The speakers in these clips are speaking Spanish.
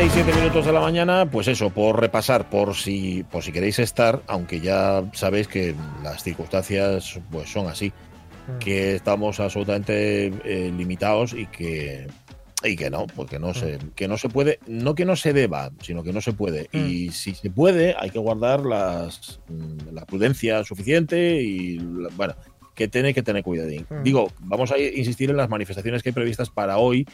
6, 7 minutos de la mañana, pues eso, por repasar, por si, por si queréis estar, aunque ya sabéis que las circunstancias pues son así, mm. que estamos absolutamente eh, limitados y que y que no, porque no se, mm. que no se puede, no que no se deba, sino que no se puede. Y mm. si se puede, hay que guardar las, la prudencia suficiente y bueno, que tiene que tener cuidado. Digo, vamos a insistir en las manifestaciones que hay previstas para hoy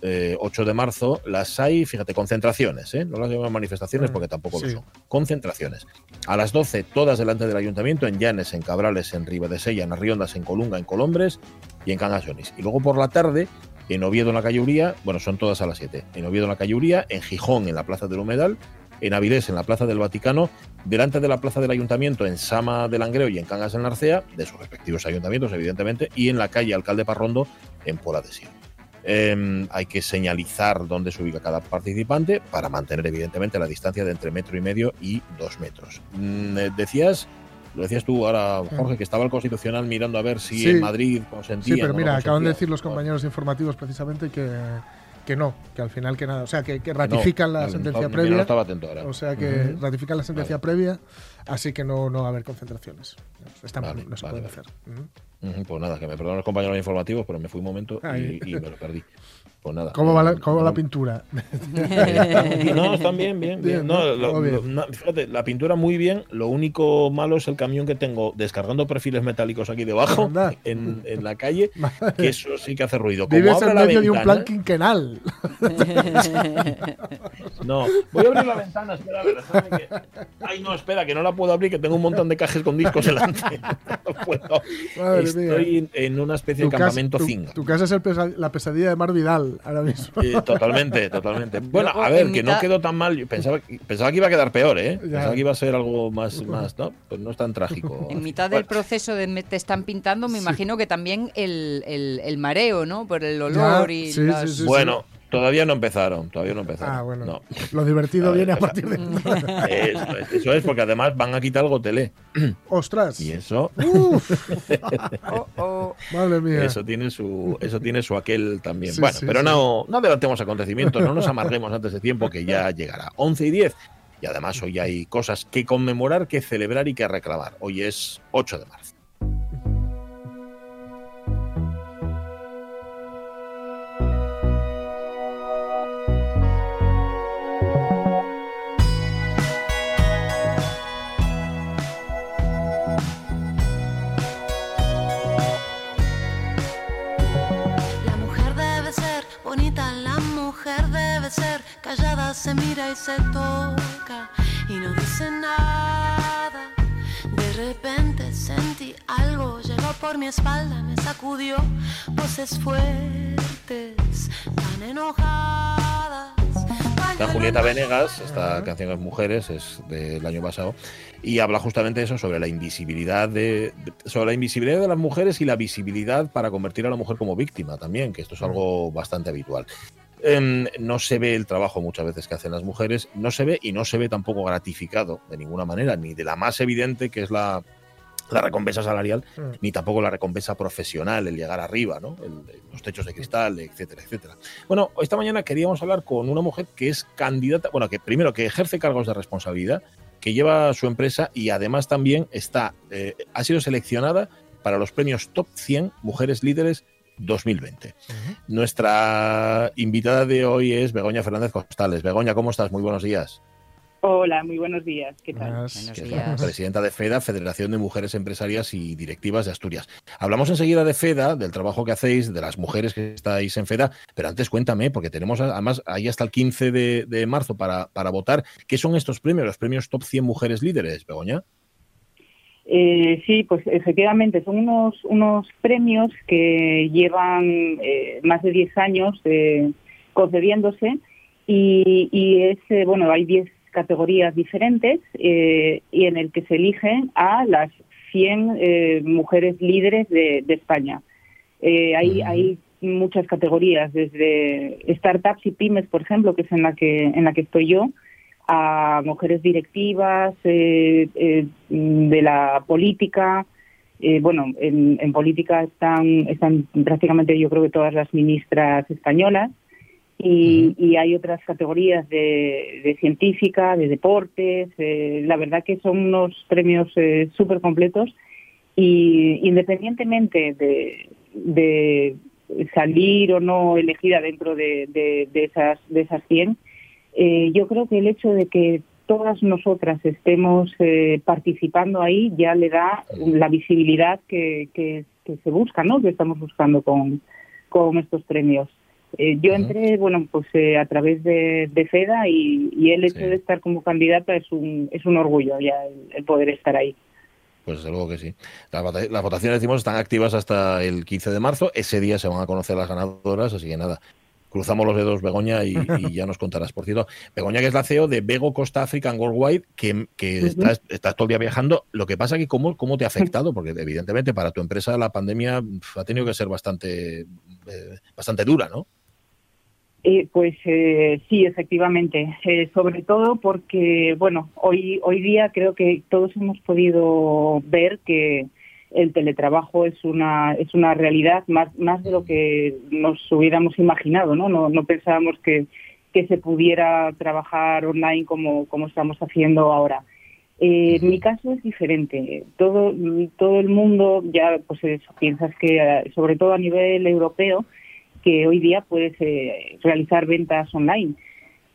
8 eh, de marzo, las hay, fíjate, concentraciones, ¿eh? no las llaman manifestaciones mm, porque tampoco lo son, concentraciones. A las 12, todas delante del ayuntamiento, en Llanes, en Cabrales, en Sella, en Arriondas, en Colunga, en Colombres y en Cangasonis. Y luego por la tarde, en Oviedo, en la calle Uría, bueno, son todas a las 7, en Oviedo, en la calle Uría, en Gijón, en la Plaza del Humedal, en Avilés, en la Plaza del Vaticano, delante de la Plaza del Ayuntamiento, en Sama del Langreo y en Cangas del Narcea, de sus respectivos ayuntamientos, evidentemente, y en la calle Alcalde Parrondo, en Pola de Sion. Em, hay que señalizar dónde se ubica cada participante para mantener evidentemente la distancia de entre metro y medio y dos metros. Mm, eh, decías, lo decías tú ahora, Jorge, que estaba el Constitucional mirando a ver si en Madrid consentía. Sí, pero mira, acaban de decir los compañeros informativos precisamente que que no, que al final que nada, o sea, que, ratifican la sentencia previa. No estaba atento ahora. O sea, que ratifican la sentencia previa, así que no, no va a haber concentraciones. Está no se puede hacer. Pues nada, que me perdonen los compañeros informativos, pero me fui un momento y, y me lo perdí. Pues nada. ¿Cómo va la, cómo la pintura? no, están bien, bien. bien. No, fíjate, la pintura muy bien. Lo único malo es el camión que tengo descargando perfiles metálicos aquí debajo, en, en, la calle, que eso sí que hace ruido. Como Vives en medio de un plan quinquenal. no, voy a abrir la ventana, espera, a ver, que... Ay, no, espera, que no la puedo abrir, que tengo un montón de cajas con discos delante. No puedo. Estoy en una especie de campamento zinga. Tu casa es la pesadilla de Mar Vidal ahora mismo. totalmente, totalmente. Bueno, a ver, que no quedó tan mal. pensaba, pensaba que iba a quedar peor, ¿eh? Pensaba que iba a ser algo más, más ¿no? Pues no es tan trágico. En mitad del proceso de te están pintando, me imagino que también el, el, mareo, ¿no? Por el olor y las... Bueno, Todavía no empezaron, todavía no empezaron. Ah, bueno. Lo divertido viene a partir de. Eso es, eso es, porque además van a quitar el gotelé. ¡Ostras! Y eso. oh, oh. Madre mía. Eso tiene su, eso tiene su aquel también. bueno, pero no, no adelantemos acontecimientos, no nos amarguemos antes de tiempo que ya llegará. 11 y 10. Y además hoy hay cosas que conmemorar, que celebrar y que reclamar. Hoy es 8 de marzo. Se toca y no dice nada. De repente sentí algo, llegó por mi espalda, me sacudió, voces fuertes, tan enojadas. Está Julieta Venegas, esta canción es Mujeres, es del año pasado, y habla justamente eso sobre la invisibilidad de, sobre la invisibilidad de las mujeres y la visibilidad para convertir a la mujer como víctima también, que esto es algo bastante habitual. Em, no se ve el trabajo muchas veces que hacen las mujeres, no se ve y no se ve tampoco gratificado de ninguna manera, ni de la más evidente que es la, recompensa salarial, mm. ni tampoco la recompensa profesional, el llegar arriba, ¿no? los techos de cristal, etcétera, etcétera. Bueno, esta mañana queríamos hablar con una mujer que es candidata, bueno, que primero que ejerce cargos de responsabilidad, que lleva su empresa y además también está, eh, ha sido seleccionada para los premios Top 100 Mujeres Líderes 2020. Nuestra invitada de hoy es Begoña Fernández Costales. Begoña, ¿cómo estás? Muy buenos días. Hola, muy buenos días. ¿Qué tal? Buenos días. Presidenta de FEDA, Federación de Mujeres Empresarias y Directivas de Asturias. Hablamos enseguida de FEDA, del trabajo que hacéis, de las mujeres que estáis en FEDA, pero antes cuéntame, porque tenemos además ahí hasta el 15 de, de marzo para, para votar. ¿Qué son estos premios, los premios Top 100 Mujeres Líderes, Begoña? Eh, sí, pues efectivamente, son unos, unos premios que llevan eh, más de 10 años eh, concediéndose y, y es, bueno, hay 10 categorías diferentes y en el que se eligen a las 100 mujeres líderes de, España. hay, hay muchas categorías, desde startups y pymes, por ejemplo, que es en la que, en la que estoy yo, a mujeres directivas eh, eh, de la política. Eh, bueno, en, política están, están prácticamente yo creo que todas las ministras españolas y, hay otras categorías de, de científica, de deportes. la verdad que son unos premios súper completos y independientemente de, de, salir o no elegida dentro de, de, esas, de esas 100, eh, yo creo que el hecho de que todas nosotras estemos eh, participando ahí ya le da la visibilidad que, que, se busca, ¿no? Que estamos buscando con, con estos premios. Eh, yo entré, bueno, pues a través de, FEDA y, el hecho de estar como candidata es un, es un orgullo ya el poder estar ahí. Pues desde luego que sí. Las, votaciones, decimos, están activas hasta el 15 de marzo. Ese día se van a conocer las ganadoras, así que nada. Cruzamos los dedos, Begoña, y, ya nos contarás. Por cierto, Begoña, que es la CEO de Bego Costa African Worldwide, que, que estás, todo el día viajando. Lo que pasa es que, ¿cómo, ¿cómo te ha afectado? Porque, evidentemente, para tu empresa la pandemia ha tenido que ser bastante, eh, bastante dura, ¿no? Eh, pues eh, sí, efectivamente. Eh, sobre todo porque, bueno, hoy, hoy día creo que todos hemos podido ver que el teletrabajo es una, es una realidad más, más de lo que nos hubiéramos imaginado, ¿no? No, no pensábamos que, que se pudiera trabajar online como, como estamos haciendo ahora. en mi caso es diferente. Todo, todo el mundo ya, pues eso, piensas que, sobre todo a nivel europeo, que hoy día puedes eh, realizar ventas online.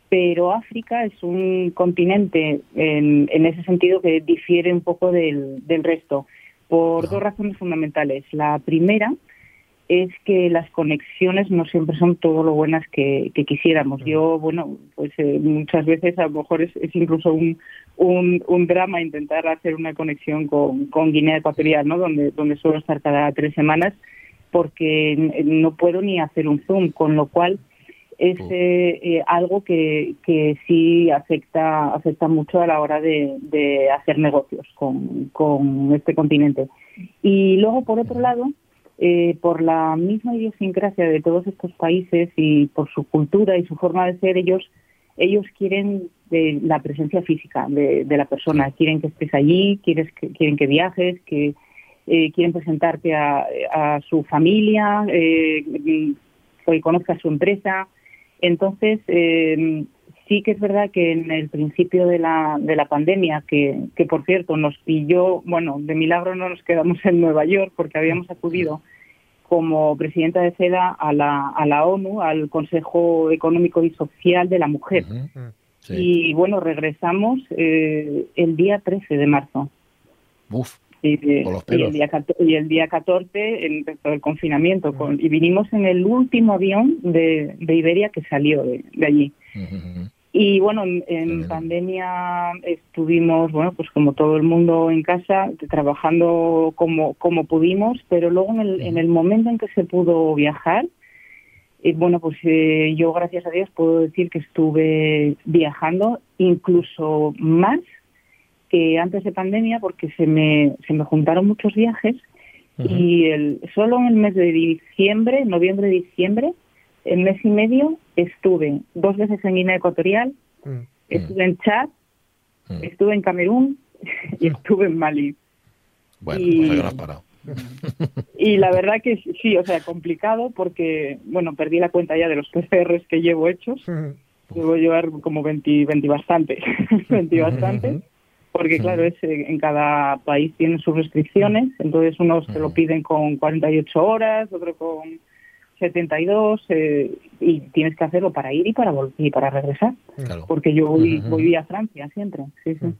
Pero África es un continente en, ese sentido que difiere un poco del, resto por dos razones fundamentales. La primera es que las conexiones no siempre son todo lo buenas que, quisiéramos. Yo, bueno, pues eh, muchas veces a lo mejor es, incluso un, un, drama intentar hacer una conexión con, con Guinea Ecuatorial, ¿no? Donde, donde suelo estar cada tres semanas porque no puedo ni hacer un Zoom, con lo cual es eh, eh, algo que, que sí afecta afecta mucho a la hora de, de hacer negocios con, con, este continente. Y luego, por otro lado, eh, por la misma idiosincrasia de todos estos países y por su cultura y su forma de ser, ellos ellos quieren de la presencia física de, de la persona, quieren que estés allí, quieres que, quieren que viajes, que eh, quieren presentarte a, su familia, eh, que conozca su empresa. Entonces, eh, sí que es verdad que en el principio de la, de la pandemia, que, que por cierto nos pilló, bueno, de milagro no nos quedamos en Nueva York porque habíamos acudido como presidenta de CEDA a la, a la ONU, al Consejo Económico y Social de la Mujer. Y bueno, regresamos eh, el día 13 de marzo. Uf. Y, el día, y el día 14 empezó el confinamiento con, y vinimos en el último avión de, de Iberia que salió de, allí. Y bueno, en, pandemia estuvimos, bueno, pues como todo el mundo en casa, trabajando como, como pudimos, pero luego en el, en el momento en que se pudo viajar, eh, bueno, pues eh, yo gracias a Dios puedo decir que estuve viajando incluso más que antes de pandemia porque se me, se me juntaron muchos viajes y el, solo en el mes de diciembre, noviembre, diciembre, el mes y medio estuve dos veces en Guinea Ecuatorial, mm. estuve en Chad, mm. estuve en Camerún y estuve en Mali. Bueno, y, pues has parado. y la verdad que sí, o sea, complicado porque, bueno, perdí la cuenta ya de los PCRs que llevo hechos. Debo llevar como 20, 20 bastante, 20 bastante porque claro, es, eh, en cada país tiene sus restricciones, entonces unos te lo piden con 48 horas, otro con 72, eh, y tienes que hacerlo para ir y para volver y para regresar, porque yo voy, voy a Francia siempre. Sí, sí.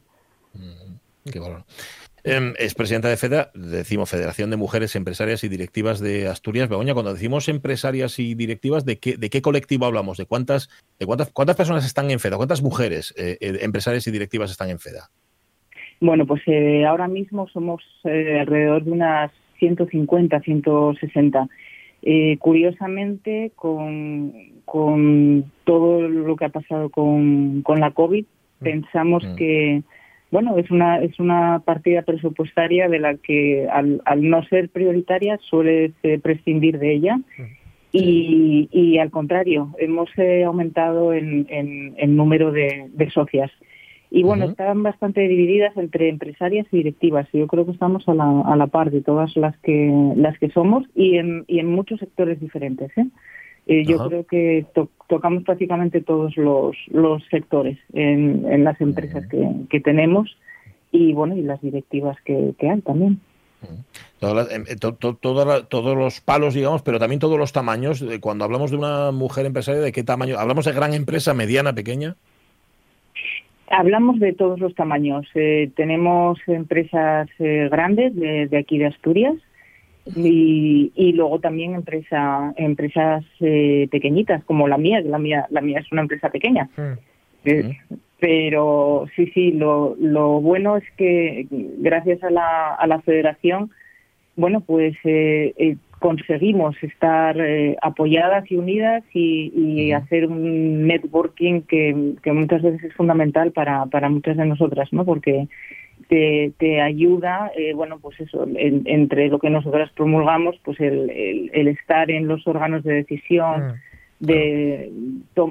Qué em, es presidenta de FEDA, decimos Federación de Mujeres Empresarias y Directivas de Asturias. Begoña, cuando decimos empresarias y directivas, ¿de qué, de qué colectivo hablamos? ¿De cuántas, de cuántas, cuántas personas están en FEDA? ¿Cuántas mujeres eh, empresarias y directivas están en FEDA? Bueno, pues eh, ahora mismo somos eh, alrededor de unas 150, 160. Eh, curiosamente, con, con, todo lo que ha pasado con, con la COVID, Pensamos que bueno, es una, es una partida presupuestaria de la que al, no ser prioritaria suele prescindir de ella. Y, y, al contrario, hemos eh, aumentado en, en, número de, socias. Y bueno, están bastante divididas entre empresarias y directivas. Yo creo que estamos a la, a la par de todas las que, las que somos y en, y en muchos sectores diferentes. ¿eh? Eh, yo creo que tocamos prácticamente todos los, los sectores en, en las empresas que, que, tenemos y bueno y las directivas que, que hay también. Todas em, eh, todos los palos, digamos, pero también todos los tamaños. Cuando hablamos de una mujer empresaria, ¿de qué tamaño? ¿Hablamos de gran empresa, mediana, pequeña? Hablamos de todos los tamaños. Eh, tenemos empresas grandes de, de, aquí de Asturias, y, y luego también empresa, empresas eh, pequeñitas como la mía, que la mía, la mía es una empresa pequeña. Eh, pero sí, sí, lo, lo bueno es que gracias a la, a la federación, bueno, pues eh, conseguimos estar apoyadas y unidas y, y hacer un networking que, que muchas veces es fundamental para, para muchas de nosotras, ¿no? Porque te, te ayuda, eh, bueno, pues eso, entre lo que nosotras promulgamos, pues el, el, estar en los órganos de decisión, mm. De,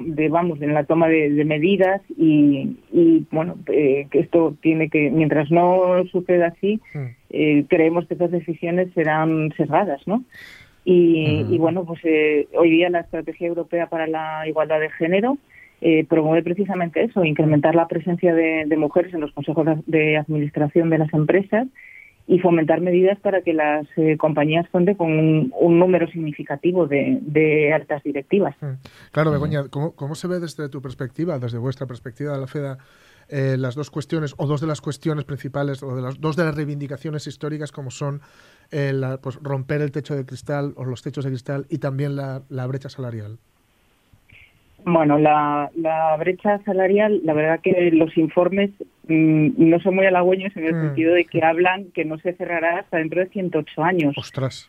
de, vamos, en la toma de, medidas y, y bueno, eh, que esto tiene que, mientras no suceda así, mm. eh, creemos que esas decisiones serán sesgadas, ¿no? Y, y bueno, pues hoy día la Estrategia Europea para la Igualdad de Género eh, promueve precisamente eso, incrementar la presencia de, mujeres en los consejos de administración de las empresas y fomentar medidas para que las eh, compañías cuenten con un, número significativo de, altas directivas. Mm. Claro, Begoña, ¿cómo, se ve desde tu perspectiva, desde vuestra perspectiva de la FEDA, eh, las dos cuestiones o dos de las cuestiones principales o de las dos de las reivindicaciones históricas como son pues, romper el techo de cristal o los techos de cristal y también la brecha salarial? Bueno, la, brecha salarial, la verdad que los informes mm, no son muy halagüeños en el mm. sentido de que hablan que no se cerrará hasta dentro de 108 años. ¡Ostras!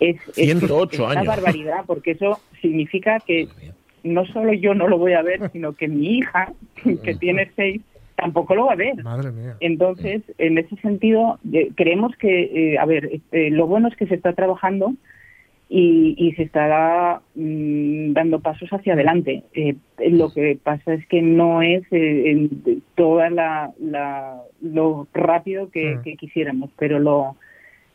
Es, 108 es, una barbaridad, porque eso significa que no solo yo no lo voy a ver, sino que mi hija, que tiene seis, tampoco lo va a ver. Madre mía. Entonces, en ese sentido, eh, creemos que, eh, a ver, eh, lo bueno es que se está trabajando y, se está mm, dando pasos hacia adelante. Eh, lo que pasa es que no es eh, toda la, lo rápido que, mm. quisiéramos, pero lo,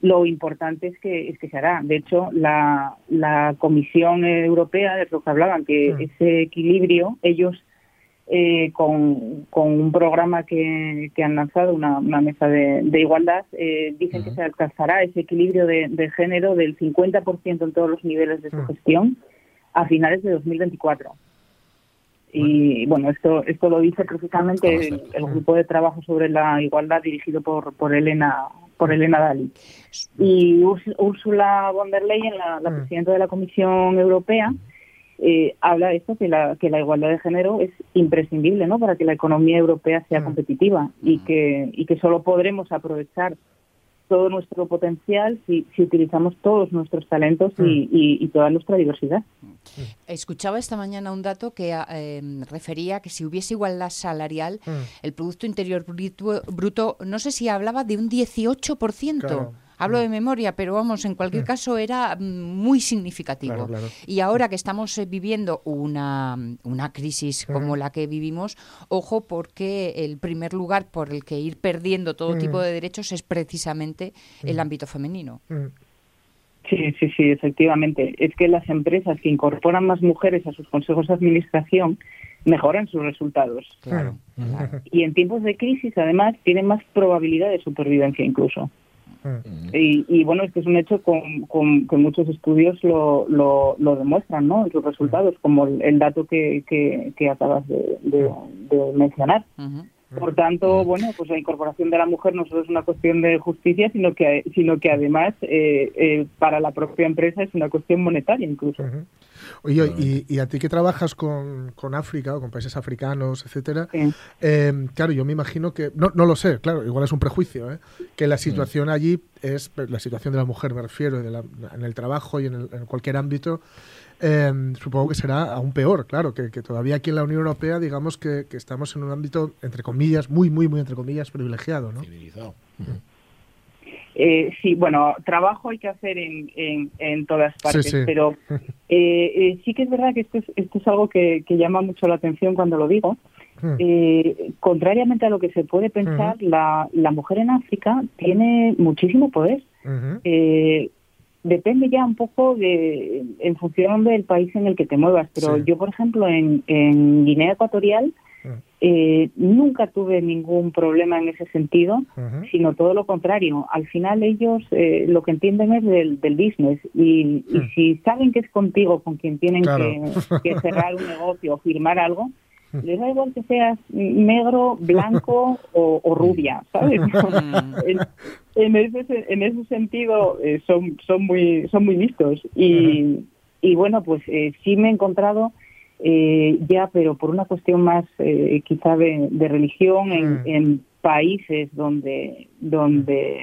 lo importante es que es que se hará. De hecho, la, la Comisión Europea, de lo que hablaban, que mm. ese equilibrio, ellos eh, con, un programa que, han lanzado, una, mesa de, igualdad, eh, dicen que se alcanzará ese equilibrio de, género del 50% en todos los niveles de su gestión a finales de 2024. Y bueno, esto esto lo dice precisamente el, grupo de trabajo sobre la igualdad dirigido por, por Elena por Elena Dali. Y Ursula von der Leyen, la, la presidenta de la Comisión Europea, eh, habla de esto que la, que la igualdad de género es imprescindible ¿no? para que la economía europea sea mm. competitiva y mm. que, y que solo podremos aprovechar todo nuestro potencial si, si utilizamos todos nuestros talentos y, mm. toda nuestra diversidad. Escuchaba esta mañana un dato que eh, refería que si hubiese igualdad salarial, el Producto Interior bruto, bruto, no sé si hablaba de un 18%. Hablo de memoria, pero vamos, en cualquier caso era mm, muy significativo. Y ahora que estamos eh, viviendo una, una crisis como la que vivimos, ojo porque el primer lugar por el que ir perdiendo todo tipo de derechos es precisamente el ámbito femenino. Sí, sí, sí, efectivamente. Es que las empresas que incorporan más mujeres a sus consejos de administración mejoran sus resultados. Claro. Y en tiempos de crisis, además, tienen más probabilidad de supervivencia incluso. Y, bueno, es que es un hecho con, con que muchos estudios lo, lo, lo, demuestran, ¿no? Sus resultados, como el, dato que, que, acabas de, mencionar. Por tanto, bueno, pues la incorporación de la mujer no solo es una cuestión de justicia, sino que, sino que además eh, eh, para la propia empresa es una cuestión monetaria incluso. Oye, y, a ti que trabajas con, con, África o con países africanos, etcétera, eh, claro, yo me imagino que, no, no lo sé, claro, igual es un prejuicio, ¿eh? que la situación allí es, la situación de la mujer me refiero, de en el trabajo y en, cualquier ámbito, Em, supongo que será aún peor, claro, que, todavía aquí en la Unión Europea, digamos que, estamos en un ámbito, entre comillas, muy, muy, muy, entre comillas, privilegiado, ¿no? Eh, sí, bueno, trabajo hay que hacer en, en, todas partes, pero eh, eh, sí que es verdad que esto es, esto es algo que, llama mucho la atención cuando lo digo. Hmm. contrariamente a lo que se puede pensar, la, la mujer en África tiene muchísimo poder depende ya un poco de en función del país en el que te muevas. Pero yo, por ejemplo, en, en Guinea Ecuatorial eh, nunca tuve ningún problema en ese sentido, sino todo lo contrario. Al final ellos eh, lo que entienden es del, del business y, y, si saben que es contigo con quien tienen que, que cerrar un negocio o firmar algo, les da igual que seas negro, blanco o, rubia, ¿sabes? en, ese, en ese sentido eh, son, son, muy, son muy listos. Y, y bueno, pues eh, sí me he encontrado eh, ya, pero por una cuestión más quizá de, religión, en, en, países donde, donde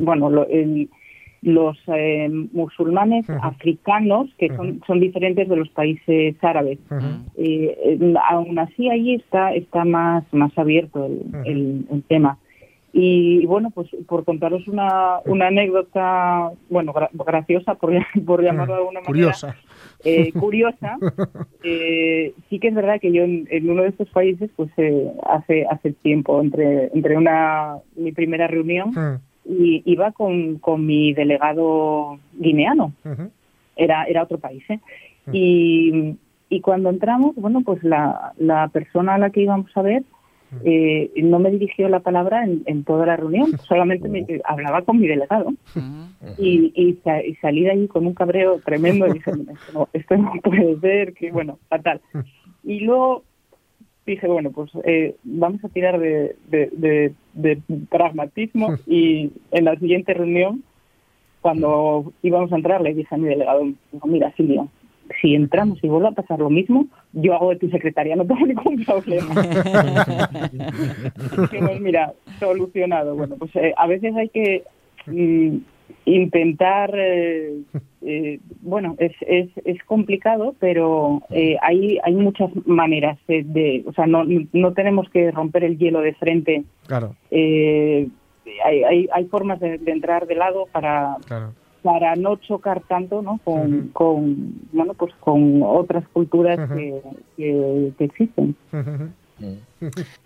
bueno, lo, el, los eh, musulmanes africanos, que son, son diferentes de los países árabes. Eh, aún así, ahí está, está más, más abierto el, el, tema. Y bueno, pues por contaros una, una anécdota, bueno, graciosa, por, por llamarlo de alguna manera. Curiosa. Eh, curiosa. sí que es verdad que yo en, en uno de estos países, pues hace, hace tiempo, entre, entre una, mi primera reunión, y iba con, con mi delegado guineano. era, era otro país. ¿eh? y, y cuando entramos, bueno, pues la, la persona a la que íbamos a ver eh, no me dirigió la palabra en, en toda la reunión, solamente me, hablaba con mi delegado. y, y, salí de allí con un cabreo tremendo y dije, esto no, esto no puede ser, que bueno, fatal. Y luego dije, bueno, pues eh, vamos a tirar de, de, pragmatismo y en la siguiente reunión, cuando íbamos a entrar, le dije a mi delegado, mira, Silvia, si entramos y vuelve a pasar lo mismo, yo hago de tu secretaria, no tengo ningún problema. Dijimos, mira, solucionado. Bueno, pues eh, a veces hay que mm, intentar, eh, eh, bueno, es, es, es complicado, pero eh, hay, hay muchas maneras de, o sea, no, no tenemos que romper el hielo de frente. Claro. hay, hay, hay formas de, entrar de lado para, para no chocar tanto, ¿no? Con, con, bueno, pues con otras culturas que, que, existen.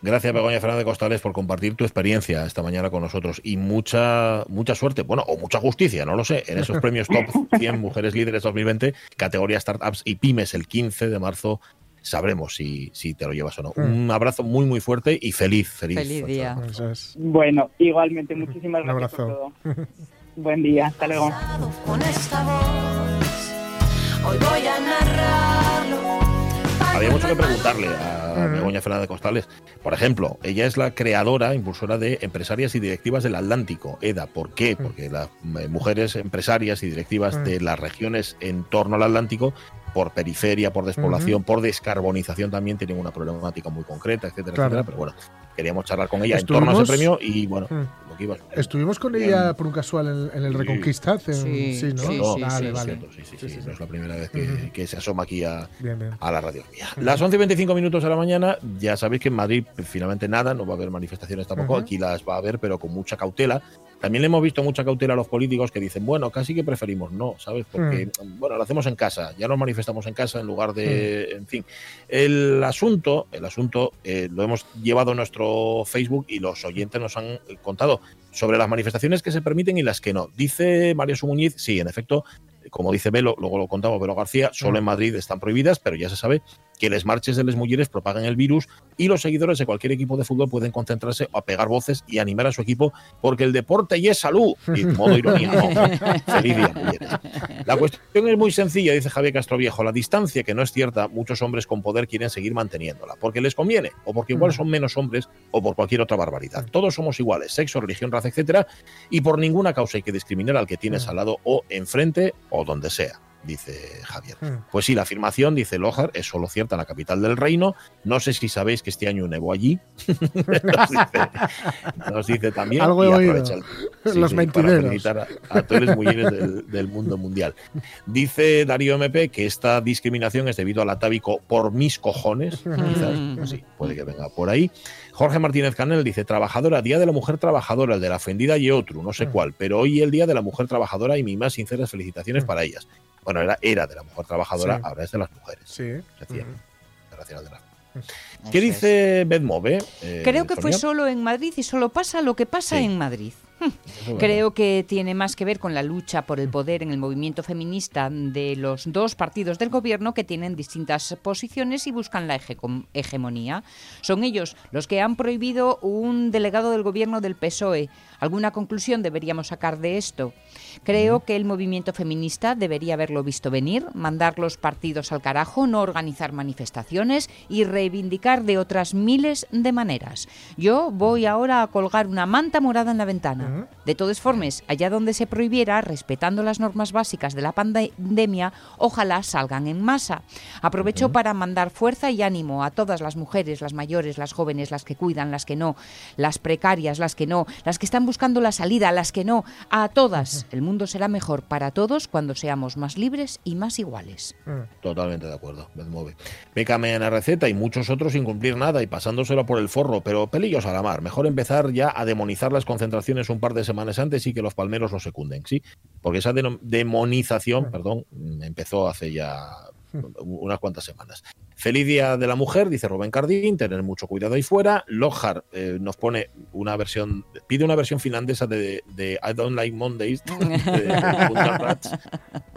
Gracias, Begoña Fernández Costales, por compartir tu experiencia esta mañana con nosotros y mucha mucha suerte, bueno, o mucha justicia, no lo sé, en esos premios Top 100 Mujeres Líderes 2020, categoría Startups y Pymes, el 15 de marzo. Sabremos si, si te lo llevas o no. Mm. Un abrazo muy, muy fuerte y feliz, feliz. Feliz día. Bueno, igualmente, muchísimas gracias por todo. Buen día, hasta luego. hoy voy a narrarlo había mucho que preguntarle a Begoña Fernández Costales. Por ejemplo, ella es la creadora, impulsora de Empresarias y Directivas del Atlántico, EDA. ¿Por qué? Porque las eh, mujeres empresarias y directivas de las regiones en torno al Atlántico por periferia, por despoblación, por descarbonización también tienen una problemática muy concreta, etcétera, etcétera. Pero bueno, queríamos charlar con ella en torno a ese premio y bueno, Estuvimos con ella por un casual en, el Reconquista. sí, sí, ¿no? Sí, vale, vale. Sí, sí, sí, No es la primera vez que, se asoma aquí a, a la radio mía. Las 11 y 25 minutos de la mañana, ya sabéis que en Madrid finalmente nada, no va a haber manifestaciones tampoco, aquí las va a haber, pero con mucha cautela. También le hemos visto mucha cautela a los políticos que dicen, bueno, casi que preferimos no, ¿sabes? Porque, bueno, lo hacemos en casa, ya nos manifestamos en casa en lugar de, en fin. El asunto, el asunto eh, lo hemos llevado a nuestro Facebook y los oyentes nos han contado sobre las manifestaciones que se permiten y las que no. Dice Mario Sumuñiz, sí, en efecto, como dice Velo, luego lo contamos Velo García, solo en Madrid están prohibidas, pero ya se sabe que les marches de las mujeres propagan el virus y los seguidores de cualquier equipo de fútbol pueden concentrarse a pegar voces y animar a su equipo porque el deporte y es salud. Y modo ironía, Feliz día, mujeres. La cuestión es muy sencilla, dice Javier Castroviejo. La distancia, que no es cierta, muchos hombres con poder quieren seguir manteniéndola, porque les conviene, o porque igual son menos hombres, o por cualquier otra barbaridad. Todos somos iguales, sexo, religión, raza, etcétera, y por ninguna causa hay que discriminar al que tienes al lado o enfrente o donde sea. Dice Javier. Hmm. Pues sí, la afirmación, dice Lojar, es solo cierta en la capital del reino. No sé si sabéis que este año nevó allí. nos, dice, también. Algo he oído. Los mentireros. a, a, todos los mujeres del, mundo mundial. Dice Darío MP que esta discriminación es debido al atávico por mis cojones. Quizás, pues sí, puede que venga por ahí. Jorge Martínez Canel dice, trabajadora, Día de la Mujer Trabajadora, el de la ofendida y otro, no sé mm. cuál, pero hoy el Día de la Mujer Trabajadora y mis más sinceras felicitaciones para ellas. Bueno, era, era de la mujer trabajadora, ahora es de las mujeres. Sí. ¿Qué dice Bedmove? Eh, Creo que fue solo en Madrid y solo pasa lo que pasa en Madrid. Creo que tiene más que ver con la lucha por el poder en el movimiento feminista de los dos partidos del gobierno que tienen distintas posiciones y buscan la hegemonía. Son ellos los que han prohibido un delegado del gobierno del PSOE. ¿Alguna conclusión deberíamos sacar de esto? Creo que el movimiento feminista debería haberlo visto venir, mandar los partidos al carajo, no organizar manifestaciones y reivindicar de otras miles de maneras. Yo voy ahora a colgar una manta morada en la ventana. De todas formas, allá donde se prohibiera, respetando las normas básicas de la pandemia, ojalá salgan en masa. Aprovecho para mandar fuerza y ánimo a todas las mujeres, las mayores, las jóvenes, las que cuidan, las que no, las precarias, las que no, las que están buscando la salida, las que no, a todas. El mundo será mejor para todos cuando seamos más libres y más iguales. Totalmente de acuerdo, me mueve. Bécame en la receta y muchos otros sin cumplir nada y pasándoselo por el forro, pero pelillos a la mar. Mejor empezar ya a demonizar las concentraciones un par de semanas antes y que los palmeros lo secunden, ¿sí? Porque esa demonización, perdón, empezó hace ya unas cuantas semanas. Feliz Día de la Mujer, dice Rubén Cardín, tener mucho cuidado ahí fuera. Lojar eh, nos pone una versión, pide una versión finlandesa de, I Don't Like Mondays,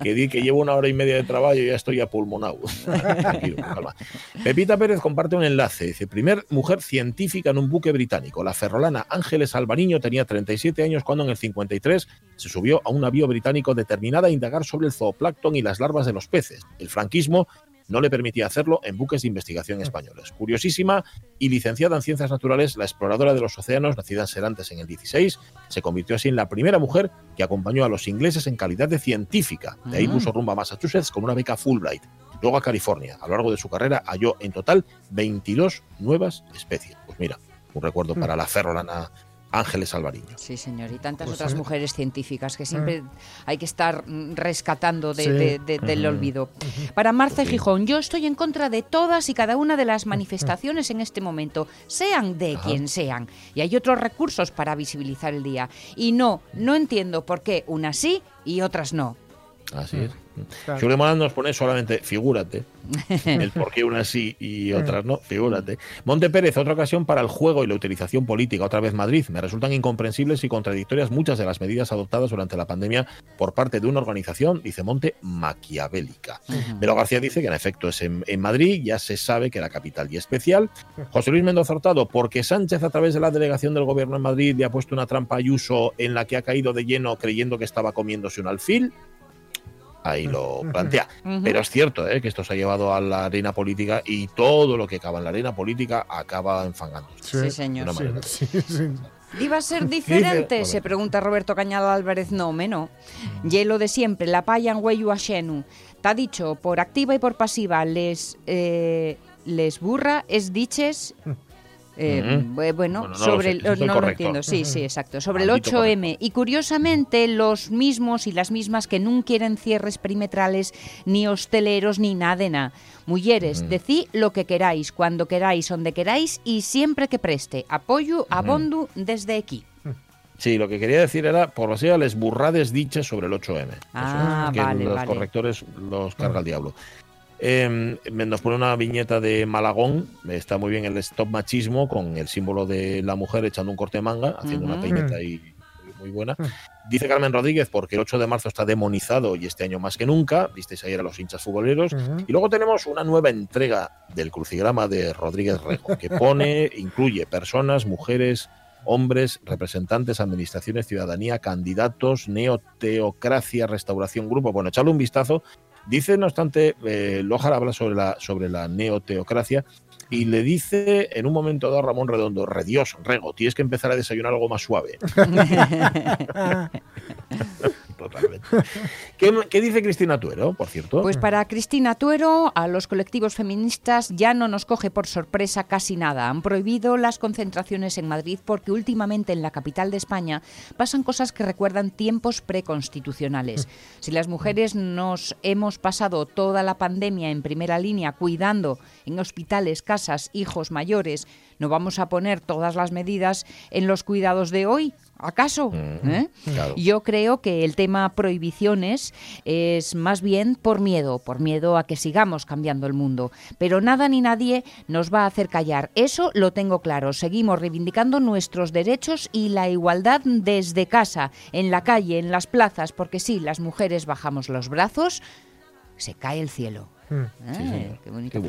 que di que llevo una hora y media de trabajo y ya estoy a. Pepita Pérez comparte un enlace, dice, primer mujer científica en un buque británico. La ferrolana Ángeles Albariño tenía 37 años cuando en el 53 se subió a un navío británico determinada a indagar sobre el zooplancton y las larvas de los peces. El franquismo no le permitía hacerlo en buques de investigación españoles. Curiosísima y licenciada en ciencias naturales, la exploradora de los océanos, nacida en Serantes en el 16, se convirtió así en la primera mujer que acompañó a los ingleses en calidad de científica. De ahí mm. puso rumbo a Massachusetts con una beca Fulbright. Luego a California. A lo largo de su carrera halló en total 22 nuevas especies. Pues mira, un recuerdo mm. para la ferrolana Ángeles Alvariño. Sí, señor, y tantas pues otras mujeres científicas que siempre hay que estar rescatando del olvido. Para Marce Gijón, yo estoy en contra de todas y cada una de las manifestaciones en este momento, sean de quien sean. Y hay otros recursos para visibilizar el día. Y no, no entiendo por qué unas sí y otras no. Así es. Claro. Morán nos pone solamente, figúrate, el por qué unas sí y otras no, figúrate. Monte Pérez, otra ocasión para el juego y la utilización política, otra vez Madrid. Me resultan incomprensibles y contradictorias muchas de las medidas adoptadas durante la pandemia por parte de una organización, dice Monte, maquiavélica. Pero García dice que en efecto es en, Madrid, ya se sabe que la capital y especial. José Luis Mendoza Hurtado, porque Sánchez a través de la delegación del gobierno en Madrid le ha puesto una trampa a Ayuso en la que ha caído de lleno creyendo que estaba comiéndose un alfil ahí lo plantea. Pero es cierto ¿eh? que esto se ha llevado a la arena política y todo lo que acaba en la arena política acaba enfangando. Sí, señor. ¿Iba a ser diferente? se pregunta Roberto Cañado Álvarez. No, menos. Hielo de siempre, la payan hueyu xenu. Está dicho, por activa y por pasiva, les, eh, les burra, es diches eh, bueno, sobre el, no, lo entiendo, sí, sí, exacto. Sobre el 8M. Y curiosamente, los mismos y las mismas que no quieren cierres perimetrales, ni hosteleros, ni nada. Mujeres, decí lo que queráis, cuando queráis, donde queráis y siempre que preste. Apoyo a Bondu desde aquí. Sí, lo que quería decir era, por lo sea, les burrades dichas sobre el 8M. Ah, que vale, los correctores los carga el diablo. Eh, nos pone una viñeta de Malagón, está muy bien el stop machismo con el símbolo de la mujer echando un corte de manga, haciendo una peineta ahí muy buena. Mm. Dice Carmen Rodríguez, porque el 8 de marzo está demonizado y este año más que nunca, visteis ayer a los hinchas futboleros. Y luego tenemos una nueva entrega del crucigrama de Rodríguez Rego, que pone, incluye personas, mujeres, hombres, representantes, administraciones, ciudadanía, candidatos, neoteocracia, restauración, grupo. Bueno, echarle un vistazo Dice, no obstante, eh, habla sobre la, sobre la neoteocracia y le dice en un momento dado a Ramón Redondo, Dios, Rego, tienes que empezar a desayunar algo más suave. Totalmente. ¿Qué, dice Cristina Tuero, por cierto? Pues para Cristina Tuero, a los colectivos feministas ya no nos coge por sorpresa casi nada. Han prohibido las concentraciones en Madrid porque últimamente en la capital de España pasan cosas que recuerdan tiempos preconstitucionales. Si las mujeres nos hemos pasado toda la pandemia en primera línea cuidando en hospitales, casas, hijos mayores, ¿no vamos a poner todas las medidas en los cuidados de hoy? ¿Acaso? Mm, ¿Eh? Yo creo que el tema prohibiciones es más bien por miedo, por miedo a que sigamos cambiando el mundo. Pero nada ni nadie nos va a hacer callar. Eso lo tengo claro. Seguimos reivindicando nuestros derechos y la igualdad desde casa, en la calle, en las plazas, porque si las mujeres bajamos los brazos, se cae el cielo. Ah, qué bonito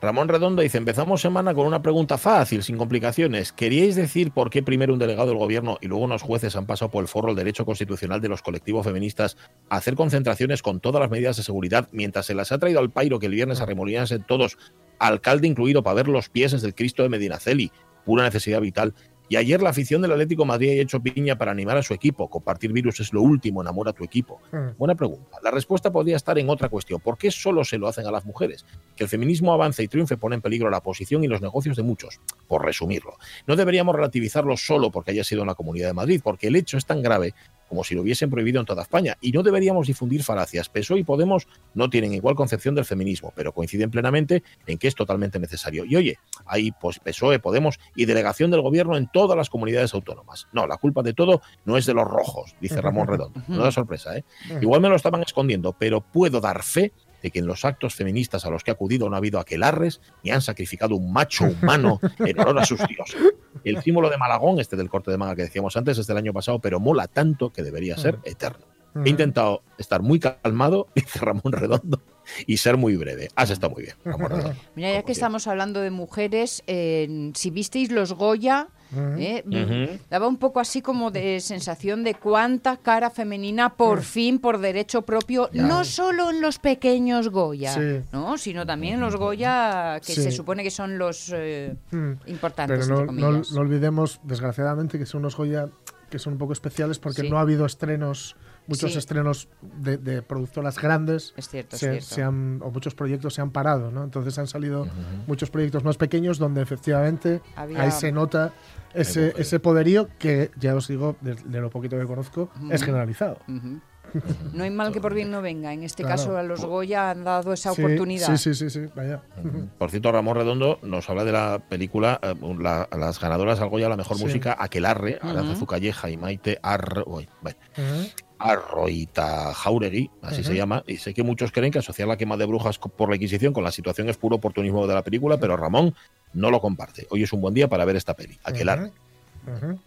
Ramón Redondo dice, empezamos semana con una pregunta fácil, sin complicaciones. ¿Queríais decir por qué primero un delegado del gobierno y luego unos jueces han pasado por el foro el derecho constitucional de los colectivos feministas a hacer concentraciones con todas las medidas de seguridad mientras se las ha traído al pairo que el viernes arremolinarse todos, alcalde incluido, para ver los pies del Cristo de Medinaceli? Pura necesidad vital. Y ayer la afición del Atlético Madrid ha hecho piña para animar a su equipo. Compartir virus es lo último, enamora a tu equipo. Hmm. Buena pregunta. La respuesta podría estar en otra cuestión. ¿Por qué solo se lo hacen a las mujeres? Que el feminismo avance y triunfe pone en peligro la posición y los negocios de muchos. Por resumirlo. No deberíamos relativizarlo solo porque haya sido en la Comunidad de Madrid, porque el hecho es tan grave como si lo hubiesen prohibido en toda España. Y no deberíamos difundir falacias. PSOE y Podemos no tienen igual concepción del feminismo, pero coinciden plenamente en que es totalmente necesario. Y oye, hay pues, PSOE, Podemos y delegación del gobierno en todas las comunidades autónomas. No, la culpa de todo no es de los rojos, dice Ramón Redondo. No da sorpresa, ¿eh? Igual me lo estaban escondiendo, pero puedo dar fe de que en los actos feministas a los que ha acudido no ha habido aquelarres ni han sacrificado un macho humano en honor a sus dioses. El símbolo de Malagón, este del corte de manga que decíamos antes, es del año pasado, pero mola tanto que debería ser eterno. He intentado estar muy calmado, dice Ramón Redondo, y ser muy breve. Has estado muy bien, Ramón Redondo. Mira, ya que estamos hablando de mujeres, eh, si visteis los Goya, ¿eh? Ujú. Daba un poco así como de sensación de cuánta cara femenina por fin, por derecho propio, Ya. no solo en los pequeños Goya, Sí. ¿no? sino también en los Goya que Sí. se supone que son los eh, Mm. importantes, Pero no, olvidemos, desgraciadamente, que son unos Goya que son un poco especiales porque Sí. no ha habido estrenos, muchos Sí. estrenos de, de productoras grandes. Es cierto, es se- cierto. se han- o muchos proyectos se han parado, ¿no? Entonces han salido muchos proyectos más pequeños donde efectivamente Había- ahí se nota ese, ese poderío que, ya os digo, de, de lo poquito que conozco, es generalizado. No hay mal que por bien no venga. En este Claro. caso, a los Goya han dado esa Sí, oportunidad. Sí, sí, sí, sí, vaya. Por cierto, Ramón Redondo nos habla de la película, eh, la- las ganadoras al Goya, la mejor Sí. música, Aquelarre, Aranza Ujú. Zucalleja y Maite Ar... uy, bueno, Ujú. Arroita Jauregui, así se llama, y sé que muchos creen que asociar la quema de brujas por la Inquisición con la situación es puro oportunismo de la película, pero Ramón no lo comparte. Hoy es un buen día para ver esta peli, Aquelarre. Ujú. Ujú.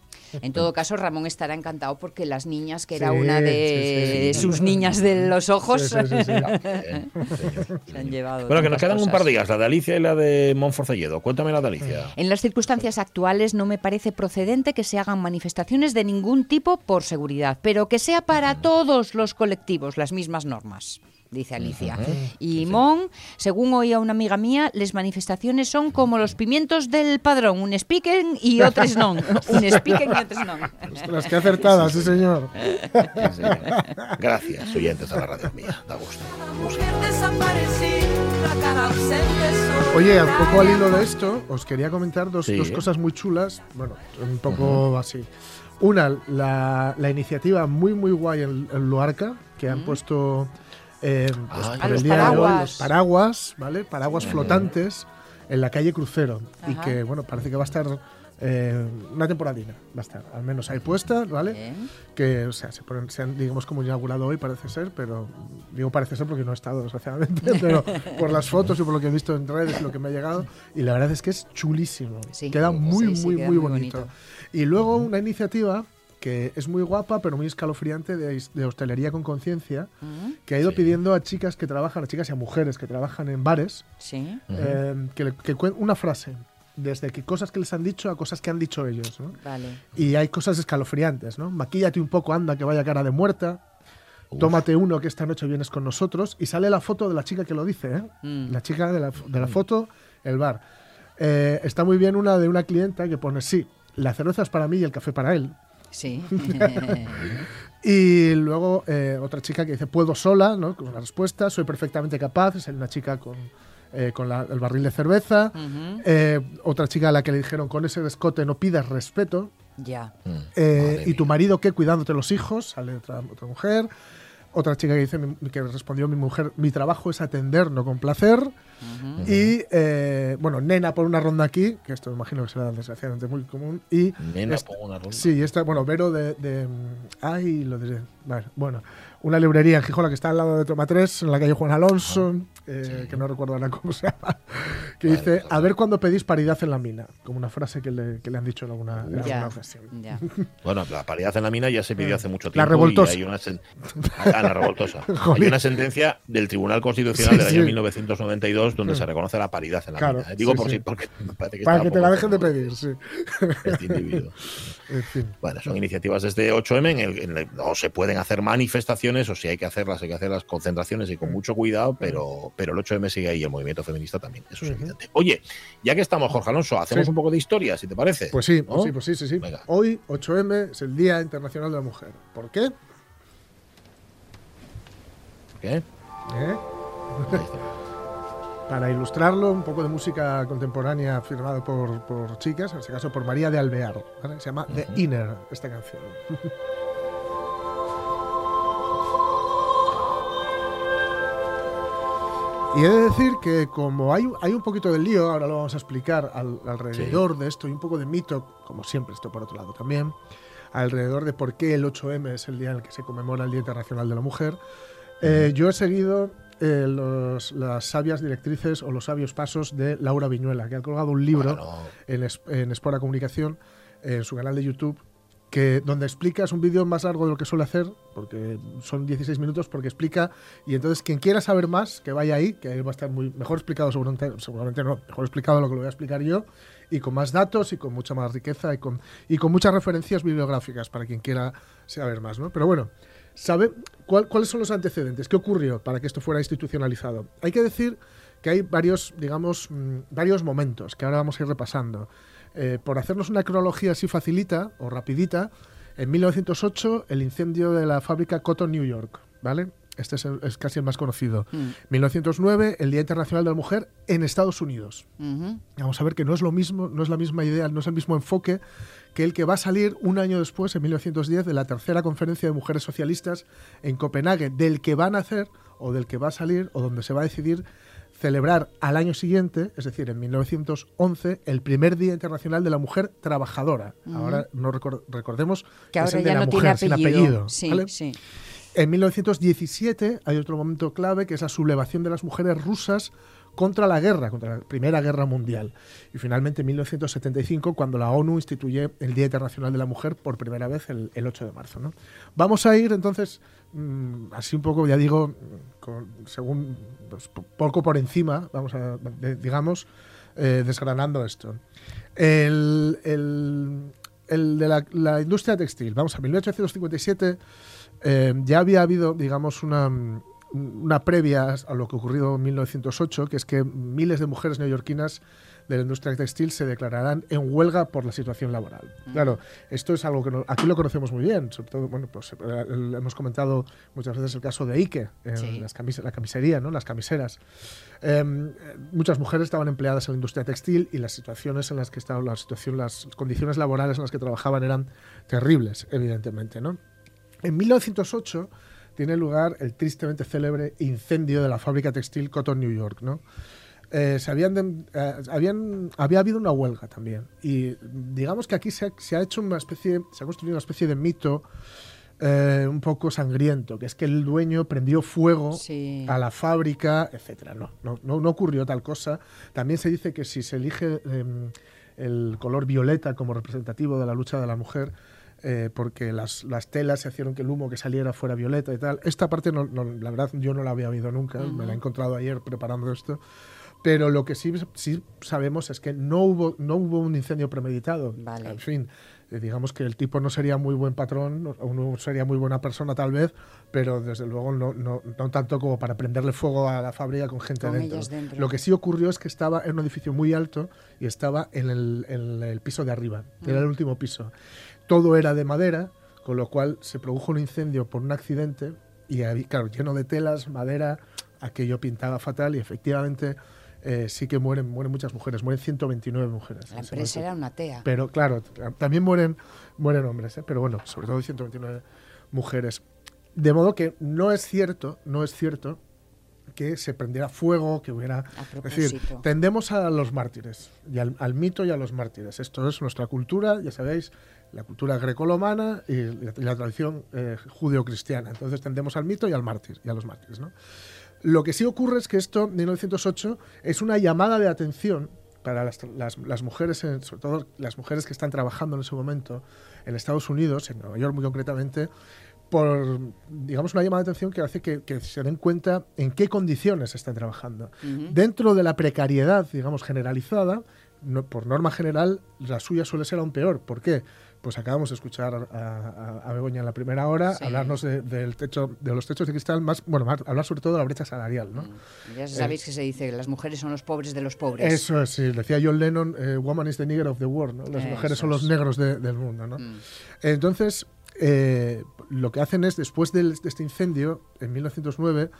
En todo caso, Ramón estará encantado porque las niñas, que era Sí, una de sí, sí. sus niñas de los ojos, Sí, sí, sí, sí. Bien, señor. se han llevado. Bueno, que nos quedan un par de días, la de Alicia y la de Monforcelledo. Cuéntame la de Alicia. En las circunstancias actuales no me parece procedente que se hagan manifestaciones de ningún tipo por seguridad, pero que sea para todos los colectivos las mismas normas. Dice Alicia. Y Mon, según oía una amiga mía, las manifestaciones son como los pimientos del padrón, un speaking y otros non. Un speaking y otros non. Ostras, qué acertada, sí, señor. Sí, señor. Gracias, oyentes a la radio mía. Da gusto. Oye, un poco al hilo de esto, os quería comentar dos, Sí. dos cosas muy chulas. Bueno, un poco así. Una, la, la iniciativa muy, muy guay en, en Luarca, que han puesto eh, pues, Ah, por los el día de hoy paraguas. los paraguas, ¿vale? Paraguas flotantes en la calle Crucero. Y Ajá. que, bueno, parece que va a estar eh, una temporadina. Va a estar, al menos hay puesta, ¿vale? Bien. que o sea, se, ponen- se han, digamos, como inaugurado hoy, parece ser, pero digo parece ser porque no he estado, desgraciadamente, pero por las fotos y por lo que he visto en redes y lo que me ha llegado, y la verdad es que es chulísimo. Sí. queda muy, Sí, sí, muy, queda muy muy bonito. bonito. Y luego una iniciativa que es muy guapa, pero muy escalofriante, de, de hostelería con conciencia, Mm, que ha ido Sí. pidiendo a chicas que trabajan, a chicas y a mujeres que trabajan en bares, Sí. eh, que, que una frase, desde que cosas que les han dicho a cosas que han dicho ellos. ¿no? Vale. Y hay cosas escalofriantes, ¿no? Maquíllate un poco, anda, que vaya cara de muerta. Uf. Tómate uno que esta noche vienes con nosotros. Y sale la foto de la chica que lo dice, ¿eh? Mm. La chica de la, de la foto, el bar. Eh, está muy bien una de una clienta que pone, sí, la cerveza es para mí y el café para él. Sí. Y luego eh, otra chica que dice, puedo sola, ¿no? Con una respuesta, soy perfectamente capaz, es una chica con, eh, con la- el barril de cerveza. Eh, otra chica a la que le dijeron, con ese escote no pidas respeto. Ya. Mm, Eh, y tu marido que cuidándote los hijos, sale otra, otra mujer. Otra chica que dice que respondió mi mujer, mi trabajo es atender, no complacer. Y eh, bueno, nena por una ronda aquí, que esto me imagino que será desgraciadamente muy común. Y Nena, esta- pongo una ronda. Sí, esta, bueno, Vero de, de- ay, lo diré. Vale, bueno, una librería en Gijona que está al lado de Toma 3, en la calle Juan Alonso, eh, que no recuerdo ahora cómo se llama, que Vale, dice, vale. a ver cuándo pedís paridad en la mina, como una frase que le, que le han dicho en alguna, en alguna ocasión. Ya. Bueno, la paridad en la mina ya se pidió hace mucho Mm. La tiempo. revoltosa. Y hay una sen- Ah, la revoltosa. hay una sentencia del Tribunal Constitucional Sí, del año sí. 1992 donde se reconoce la paridad en la Claro, mina. ¿eh? Digo sí, por sí. si, porque me parece que Para que te la dejen de pedir, sí. Este individuo. En fin. Bueno, son iniciativas desde 8M en el, en el- o se pueden hacer manifestaciones o si hay que hacerlas, hay que hacer las concentraciones y con Mm. mucho cuidado, pero, pero el 8M sigue ahí y el movimiento feminista también, eso es evidente. Oye, ya que estamos, Jorge Alonso, hacemos Sí. un poco de historia, si te parece. Pues sí, ¿No? pues sí, pues sí, sí, sí. Venga. Hoy, 8M, es el Día Internacional de la Mujer. ¿Por qué? ¿Qué? ¿Eh? Ahí está. Para ilustrarlo, un poco de música contemporánea firmada por, por chicas, en este caso por María de Alvear. ¿vale? Se llama The Inner, esta canción. Y he de decir que como hay, hay un poquito de lío, ahora lo vamos a explicar, al- alrededor de esto y un poco de mito, como siempre esto por otro lado también, alrededor de por qué el 8M es el día en el que se conmemora el Día Internacional de la Mujer, eh, yo he seguido eh, los- las sabias directrices o los sabios pasos de Laura Viñuela, que ha colgado un libro Bueno, en, en Espora Comunicación, en su canal de YouTube, que donde explica, es un vídeo más largo de lo que suele hacer, porque son 16 minutos, porque explica, y entonces quien quiera saber más, que vaya ahí, que va a estar muy mejor explicado, seguramente, seguramente no, mejor explicado lo que lo voy a explicar yo, y con más datos y con mucha más riqueza y con, y con muchas referencias bibliográficas para quien quiera saber más, ¿no? Pero bueno, ¿sabe cuál- cuáles son los antecedentes? ¿Qué ocurrió para que esto fuera institucionalizado? Hay que decir que hay varios, digamos, mm, varios momentos que ahora vamos a ir repasando. Eh, por hacernos una cronología así facilita o rapidita, en 1908 el incendio de la fábrica Cotton New York, ¿vale? Este es, el- es casi el más conocido. Mm. 1909 el Día Internacional de la Mujer en Estados Unidos. Vamos a ver que no es lo mismo, no es la misma idea, no es el mismo enfoque que el que va a salir un año después, en 1910, de la tercera conferencia de mujeres socialistas en Copenhague, del que van a hacer o del que va a salir o donde se va a decidir celebrar al año siguiente, es decir, en 1911, el primer Día Internacional de la Mujer Trabajadora. Ahora no recor- recordemos Que es ahora el de ya la no mujer, tiene sin apellido. apellido, Sí, ¿vale? sí. En 1917 hay otro momento clave que es la sublevación de las mujeres rusas contra la guerra, contra la Primera Guerra Mundial. Y finalmente en 1975 cuando la ONU instituye el Día Internacional de la Mujer por primera vez el, el 8 de marzo. ¿no? Vamos a ir entonces mm, así un poco, ya digo, según pues, po- poco por encima, vamos a, digamos, eh, desgranando esto. El, el- el de la, la industria textil, vamos a 1857 eh, ya había habido, digamos, una, una previa a lo que ocurrió en 1908, que es que miles de mujeres neoyorquinas de la industria textil se declararán en huelga por la situación laboral. Claro, esto es algo que no- aquí lo conocemos muy bien, sobre todo, bueno, pues eh, el- hemos comentado muchas veces el caso de Ike, en Sí. las camis- la camisería, ¿no? las camiseras. Eh, muchas mujeres estaban empleadas en la industria textil y las situaciones en las que estaban, la situación, las condiciones laborales en las que trabajaban eran terribles, evidentemente, ¿no? En 1908 tiene lugar el tristemente célebre incendio de la fábrica textil Cotton New York, ¿no? Eh, se habían de- eh, habían, había habido una huelga también. Y digamos que aquí se ha, se ha hecho una especie, se ha construido una especie de mito eh, un poco sangriento, que es que el dueño prendió fuego Sí. a la fábrica, etcétera. No, no, no, no ocurrió tal cosa. También se dice que si se elige em, el color violeta como representativo de la lucha de la mujer, eh, porque las, las telas se hicieron que el humo que saliera fuera violeta y tal. Esta parte, no, no- la verdad, yo no la había oído nunca, me la he encontrado ayer preparando esto. Pero lo que sí, sí sabemos es que no hubo, no hubo un incendio premeditado. Vale. En fin, eh, digamos que el tipo no sería muy buen patrón, o no sería muy buena persona tal vez, pero desde luego no, no, no tanto como para prenderle fuego a la fábrica con gente Con dentro. dentro. Lo que sí ocurrió es que estaba en un edificio muy alto y estaba en el, en el piso de arriba, era Mm. el último piso. Todo era de madera, con lo cual se produjo un incendio por un accidente y, claro, lleno de telas, madera, aquello pintaba fatal y efectivamente eh, sí que mueren, mueren muchas mujeres, mueren 129 mujeres. La empresa era una tea. Pero claro, también mueren, mueren hombres, ¿eh? pero bueno, sobre todo 129 mujeres. De modo que no es cierto, no es cierto que se prendiera fuego, que hubiera... Es decir, tendemos a los mártires, y al, mito y a los mártires. Esto es nuestra cultura, ya sabéis, la cultura grecolomana y la, y la tradición eh, judeocristiana. Entonces tendemos al mito y al mártir, y a los mártires, ¿no? Lo que sí ocurre es que esto, de 1908, es una llamada de atención para las, mujeres, sobre todo las mujeres que están trabajando en ese momento en Estados Unidos, en Nueva York muy concretamente, por, digamos, una llamada de atención que hace que, se den cuenta en qué condiciones están trabajando. Dentro de la precariedad, digamos, generalizada, por norma general, la suya suele ser aún peor. ¿Por qué? Pues acabamos de escuchar a, Begoña en la primera hora hablarnos del techo, de los techos de cristal, más, bueno, hablar sobre todo de la brecha salarial, ¿no? Mm. Ya sabéis que se dice que las mujeres son los pobres de los pobres. Eso es, sí, decía John Lennon, eh, woman is the nigger of the world, ¿no? Las mujeres son los negros del mundo, ¿no? Mm. Entonces, eh, lo que hacen es, después de este incendio, en 1909,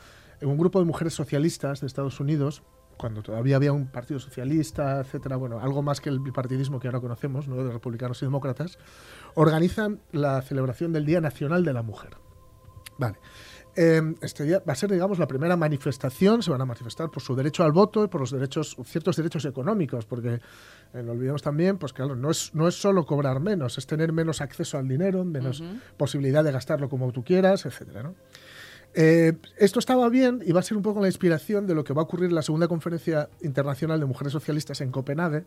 un grupo de mujeres socialistas de Estados Unidos cuando todavía había un partido socialista, etcétera, bueno, algo más que el bipartidismo que ahora conocemos, ¿no? de republicanos y demócratas, organizan la celebración del Día Nacional de la Mujer. Vale. Em, este día va a ser, digamos, la primera manifestación, se van a manifestar por su derecho al voto y por los derechos, ciertos derechos económicos, porque eh, no olvidemos también, pues claro, no es, no es solo cobrar menos, es tener menos acceso al dinero, menos posibilidad de gastarlo como tú quieras, etcétera, ¿no? Eh, esto estaba bien y va a ser un poco la inspiración de lo que va a ocurrir en la segunda conferencia internacional de mujeres socialistas en Copenhague.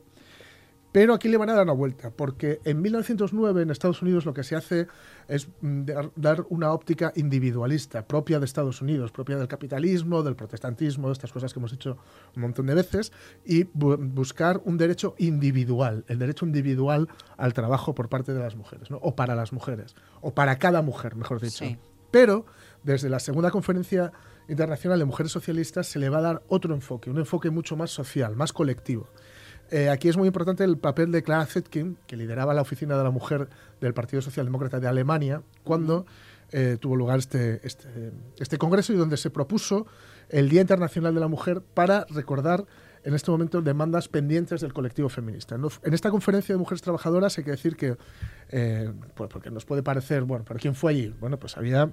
Pero aquí le van a dar una vuelta, porque en 1909 en Estados Unidos lo que se hace es mm, dar una óptica individualista, propia de Estados Unidos, propia del capitalismo, del protestantismo, de estas cosas que hemos hecho un montón de veces, y buscar un derecho individual, el derecho individual al trabajo por parte de las mujeres, o para las mujeres, o para cada mujer, mejor dicho. Pero desde la segunda conferencia internacional de mujeres socialistas se le va a dar otro enfoque, un enfoque mucho más social, más colectivo. Eh, aquí es muy importante el papel de Clara Zetkin, que lideraba la oficina de la mujer del Partido Socialdemócrata de Alemania, cuando eh, tuvo lugar este, este, este, congreso y donde se propuso el Día Internacional de la Mujer para recordar en este momento demandas pendientes del colectivo feminista. En esta conferencia de mujeres trabajadoras hay que decir que, eh, pues porque nos puede parecer, bueno, ¿pero quién fue allí? Bueno, pues había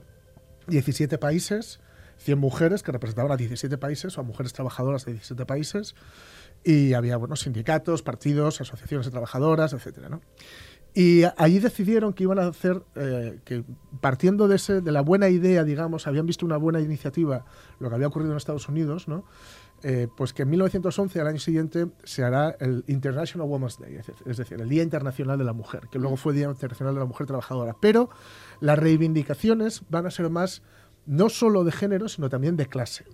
17 países, 100 mujeres que representaban a 17 países o a mujeres trabajadoras de 17 países y había bueno, sindicatos, partidos, asociaciones de trabajadoras, etcétera, ¿no? Y allí decidieron que iban a hacer, eh, que partiendo de, ese, de la buena idea, digamos, habían visto una buena iniciativa, lo que había ocurrido en Estados Unidos, ¿no? Eh, pues que en 1911, al año siguiente, se hará el International Women's Day, es decir, el Día Internacional de la Mujer, que luego fue Día Internacional de la Mujer Trabajadora. Pero las reivindicaciones van a ser más no solo de género, sino también de clase.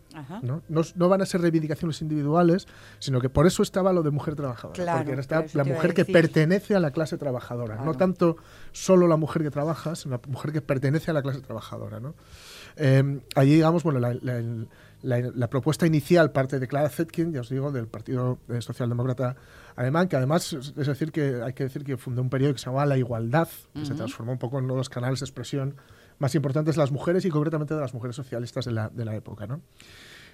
¿no? No, van a ser reivindicaciones individuales, sino que por eso estaba lo de mujer trabajadora. porque está la mujer que pertenece a la clase trabajadora. No tanto solo la mujer que trabaja, sino la mujer que pertenece a la clase trabajadora. ¿no? Eh, allí, digamos, bueno, la, propuesta inicial parte de Clara Zetkin, ya os digo, del Partido Socialdemócrata Alemán, que además es decir que hay que decir que fundó un periodo que se llamaba La Igualdad, que se transformó un poco en uno de los canales de expresión más importantes de las mujeres y concretamente de las mujeres socialistas de la, de la época. ¿no?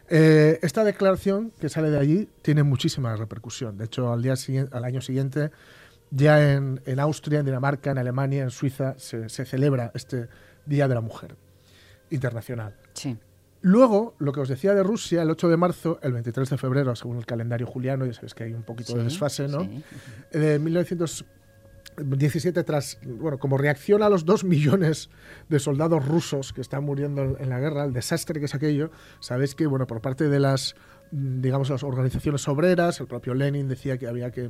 Eh, esta declaración que sale de allí tiene muchísima repercusión. De hecho, al, día al año siguiente, ya en, en, Austria, en Dinamarca, en Alemania, en Suiza, se, se, celebra este Día de la Mujer Internacional. Sí. Luego, lo que os decía de Rusia, el 8 de marzo, el 23 de febrero, según el calendario juliano, ya sabéis que hay un poquito de desfase, ¿no? Sí. De 1900 17 tras, bueno, como reacción a los dos millones de soldados rusos que están muriendo en la guerra, el desastre que es aquello, sabéis que, bueno, por parte de las digamos las organizaciones obreras, el propio Lenin decía que había que,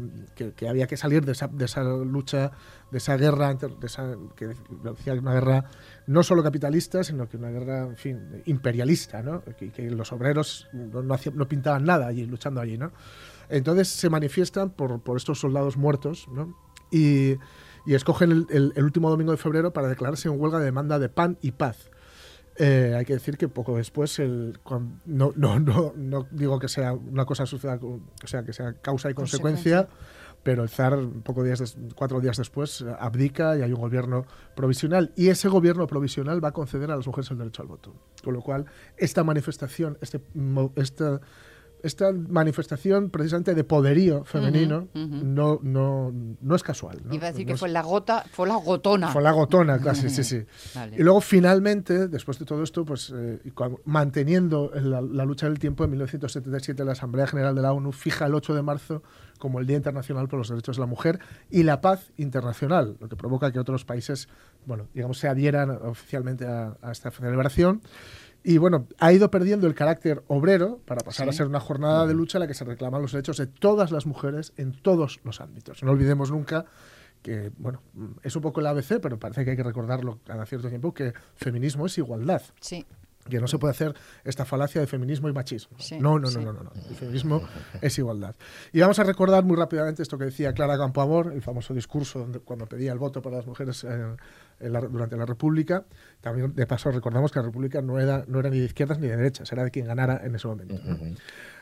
que, había que salir de esa, de esa, lucha, de esa guerra, de esa, que decía una guerra no solo capitalista, sino que una guerra, en fin, imperialista, ¿no? Que, que los obreros no, no, no, pintaban nada allí, luchando allí, ¿no? Entonces se manifiestan por, por estos soldados muertos, ¿no? y, escogen el, último domingo de febrero para declararse en huelga de demanda de pan y paz. Eh, hay que decir que poco después, el, no, no, no, no, digo que sea una cosa suceda, o sea, que sea causa y consecuencia, pero el zar, poco días cuatro días después, abdica y hay un gobierno provisional. Y ese gobierno provisional va a conceder a las mujeres el derecho al voto. Con lo cual, esta manifestación, este, esta esta manifestación precisamente de poderío femenino No, no, no es casual. Iba a decir que fue la gota, fue la gotona. Fue la gotona, casi, sí, sí. Y luego finalmente, después de todo esto, pues eh, manteniendo la, lucha del tiempo, en 1977 la Asamblea General de la ONU fija el 8 de marzo como el Día Internacional por los Derechos de la Mujer y la Paz Internacional, lo que provoca que otros países, bueno, digamos, se adhieran oficialmente a, a esta celebración. Y bueno, ha ido perdiendo el carácter obrero para pasar a ser una jornada de lucha en la que se reclaman los derechos de todas las mujeres en todos los ámbitos. No olvidemos nunca que, bueno, es un poco el ABC, pero parece que hay que recordarlo cada cierto tiempo, que feminismo es igualdad. Sí que no se puede hacer esta falacia de feminismo y machismo. no, no, no, no, no, El feminismo es igualdad. Y vamos a recordar muy rápidamente esto que decía Clara Campoamor, el famoso discurso cuando pedía el voto para las mujeres durante la República. También, de paso, recordamos que la República no era, no era ni de izquierdas ni de derechas, era de quien ganara en ese momento.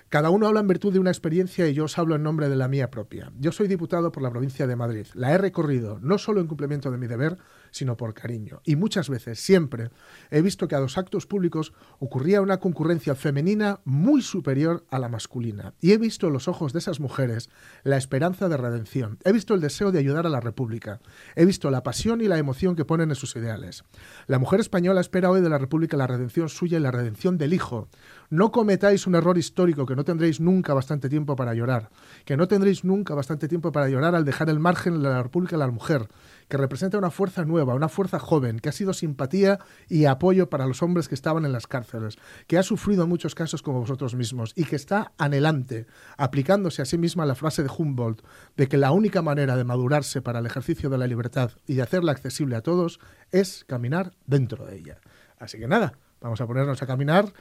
Cada uno habla en virtud de una experiencia y yo os hablo en nombre de la mía propia. Yo soy diputado por la provincia de Madrid. La he recorrido no solo en cumplimiento de mi deber, sino por cariño. Y muchas veces, siempre, he visto que a los actos públicos ocurría una concurrencia femenina muy superior a la masculina. Y he visto en los ojos de esas mujeres la esperanza de redención. He visto el deseo de ayudar a la República. He visto la pasión y la emoción que ponen en sus ideales. La mujer española espera hoy de la República la redención suya y la redención del Hijo. No cometáis un error histórico que no tendréis nunca bastante tiempo para llorar, que no tendréis nunca bastante tiempo para llorar al dejar el margen de la República a la mujer, que representa una fuerza nueva, una fuerza joven, que ha sido simpatía y apoyo para los hombres que estaban en las cárceles, que ha sufrido en muchos casos como vosotros mismos y que está anhelante, aplicándose a sí misma la frase de Humboldt de que la única manera de madurarse para el ejercicio de la libertad y de hacerla accesible a todos es caminar dentro de ella. Así que nada, vamos a ponernos a caminar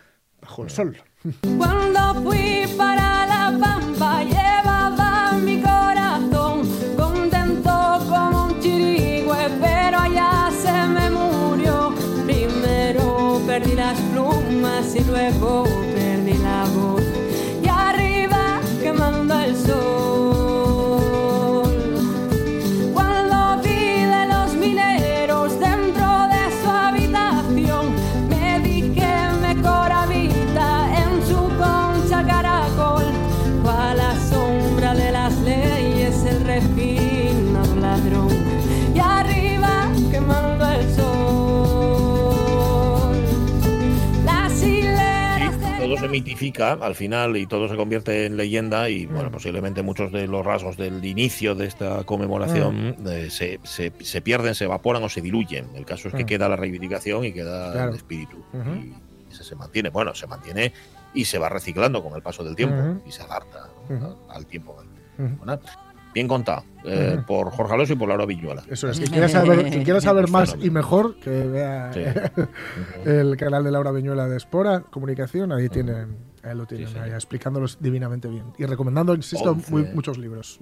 bajo el sol. Cuando fui para la mitifica al final y todo se convierte en leyenda y bueno, posiblemente muchos de los rasgos del inicio de esta conmemoración mm. eh, se, se, pierden, se evaporan o se diluyen. El caso es que mm. queda la reivindicación y queda el espíritu. Y ese se mantiene, bueno, se mantiene y se va reciclando con el paso del tiempo y se adapta al tiempo. Bien contado, eh, por Jorge Alonso y por Laura Viñuela. Eso es, quien quiera saber, saber más y mejor, que vea el canal de Laura Viñuela de Espora Comunicación, ahí tienen, ahí lo tienen, ahí explicándolos divinamente bien. Y recomendando, insisto, muchos libros.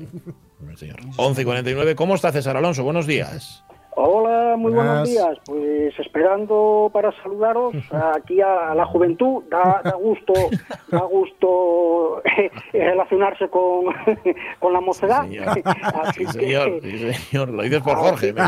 Señor. 11 y 49, ¿cómo está César Alonso? Buenos días. Hola, muy buenos días. Pues esperando para saludaros aquí a, la juventud. Da, gusto, da gusto eh, relacionarse con, con la mocedad. Sí, señor. sí, señor. Lo dices por Jorge.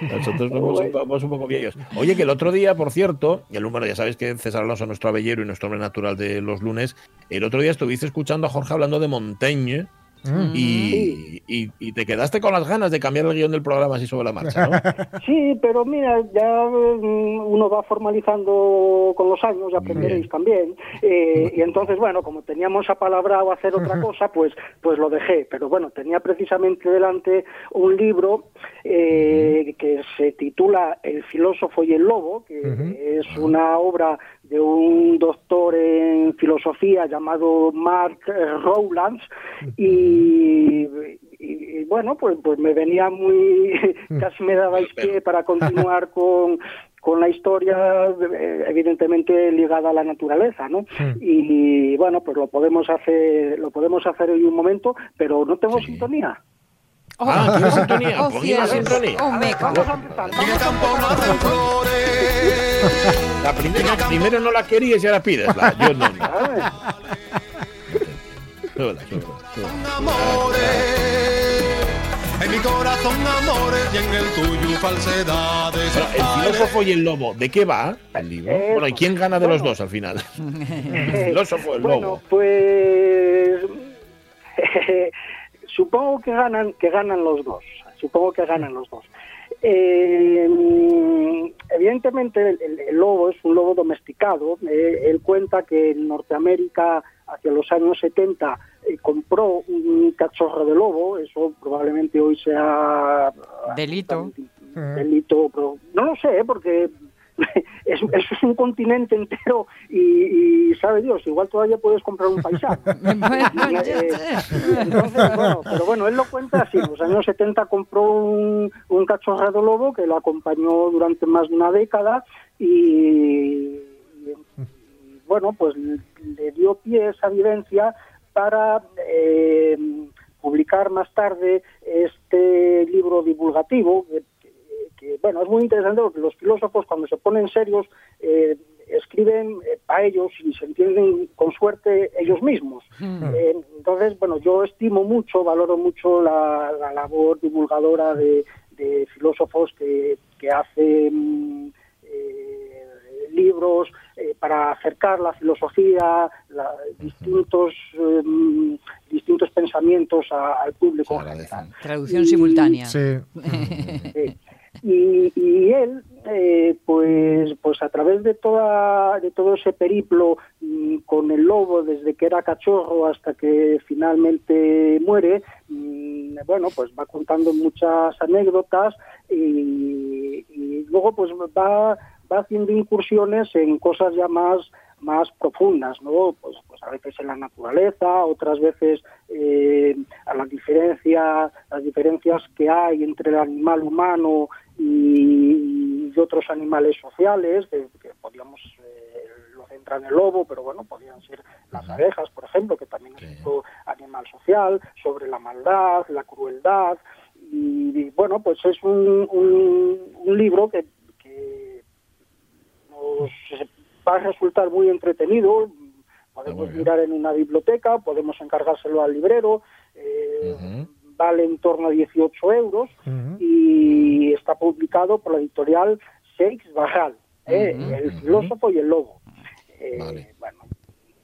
Nosotros vamos, un poco viejos. Oye, que el otro día, por cierto, el número, ya sabes que César Alonso, nuestro abellero y nuestro hombre natural de los lunes, el otro día estuviste escuchando a Jorge hablando de Montaigne Mm. Y, te quedaste con las ganas de cambiar el guion del programa así sobre la marcha, ¿no? Sí, pero mira, ya mm, uno va formalizando con los años, ya aprenderéis también. Eh, y entonces, bueno, como teníamos apalabrado hacer otra cosa, pues, pues lo dejé. Pero bueno, tenía precisamente delante un libro eh, que se titula El filósofo y el lobo, que es una obra de un doctor en filosofía llamado Mark eh, Rowlands y, bueno pues pues me venía muy casi me daba el pie para continuar con con la historia eh, evidentemente ligada a la naturaleza, ¿no? Y bueno, pues lo podemos hacer lo podemos hacer en un momento, pero no tengo sintonía. Ah, ¿tienes sintonía? Oh, sintonía. Oh, me La primera, primero no la querías y ahora pides. Yo no. En mi corazón amores y en el tuyo falsedades. Bueno, el filósofo y el lobo, ¿de qué va el libro? Eh, Bueno, ¿y quién gana de los bueno. dos al final? El filósofo o el bueno, lobo. pues supongo que ganan, que ganan los dos. Supongo que ganan los dos. Eh, evidentemente el, el- el lobo es un lobo domesticado. Eh, él cuenta que en Norteamérica hacia los años 70 eh, compró un cachorro de lobo. Eso probablemente hoy sea Delito. delito, pero no lo sé, porque es, es un continente entero y, y sabe Dios, igual todavía puedes comprar un paisano. Eh, sé. entonces, bueno, pero bueno, él lo cuenta así. En los años 70 compró un, un cachorro lobo que lo acompañó durante más de una década y, y, bueno, pues le dio pie a esa vivencia para eh, publicar más tarde este libro divulgativo que, bueno, es muy interesante porque los filósofos cuando se ponen serios eh, escriben eh, a ellos y se entienden con suerte ellos mismos. Eh, entonces, bueno, yo estimo mucho, valoro mucho la, la labor divulgadora de, de filósofos que, que hacen eh, libros eh, para acercar la filosofía, la- distintos eh, distintos pensamientos a- al público. Traducción Y- simultánea. Sí. Sí. Y, y él, eh, pues, pues a través de toda, de todo ese periplo mm, con el lobo, desde que era cachorro hasta que finalmente muere, mm, bueno, pues va contando muchas anécdotas y, y luego pues va, va haciendo incursiones en cosas ya más más profundas, ¿no? Pues, pues a veces en la naturaleza, otras veces eh, a la diferencia, las diferencias que hay entre el animal humano y, y otros animales sociales, que, que podríamos eh, lo en el lobo, pero bueno, podrían ser las abejas, por ejemplo, que también es otro animal social, sobre la maldad, la crueldad, y, y, bueno, pues es un, un, un libro que, que nos va a resultar muy entretenido. Podemos mirar en una biblioteca, podemos encargárselo al librero. eh. Vale en torno a 18 euros y está publicado por la editorial Seix Barral, eh, El filósofo y el lobo. Eh, Vale. bueno,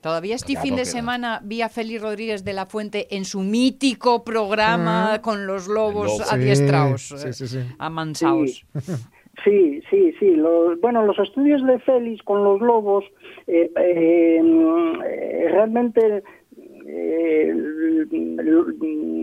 Todavía este fin de queda. semana vi a Félix Rodríguez de la Fuente en su mítico programa con los lobos lobo. adiestrados, Sí, eh, sí, sí. amansados. Sí, sí, sí. Los, bueno, los estudios de Félix con los lobos eh, eh, eh, realmente eh,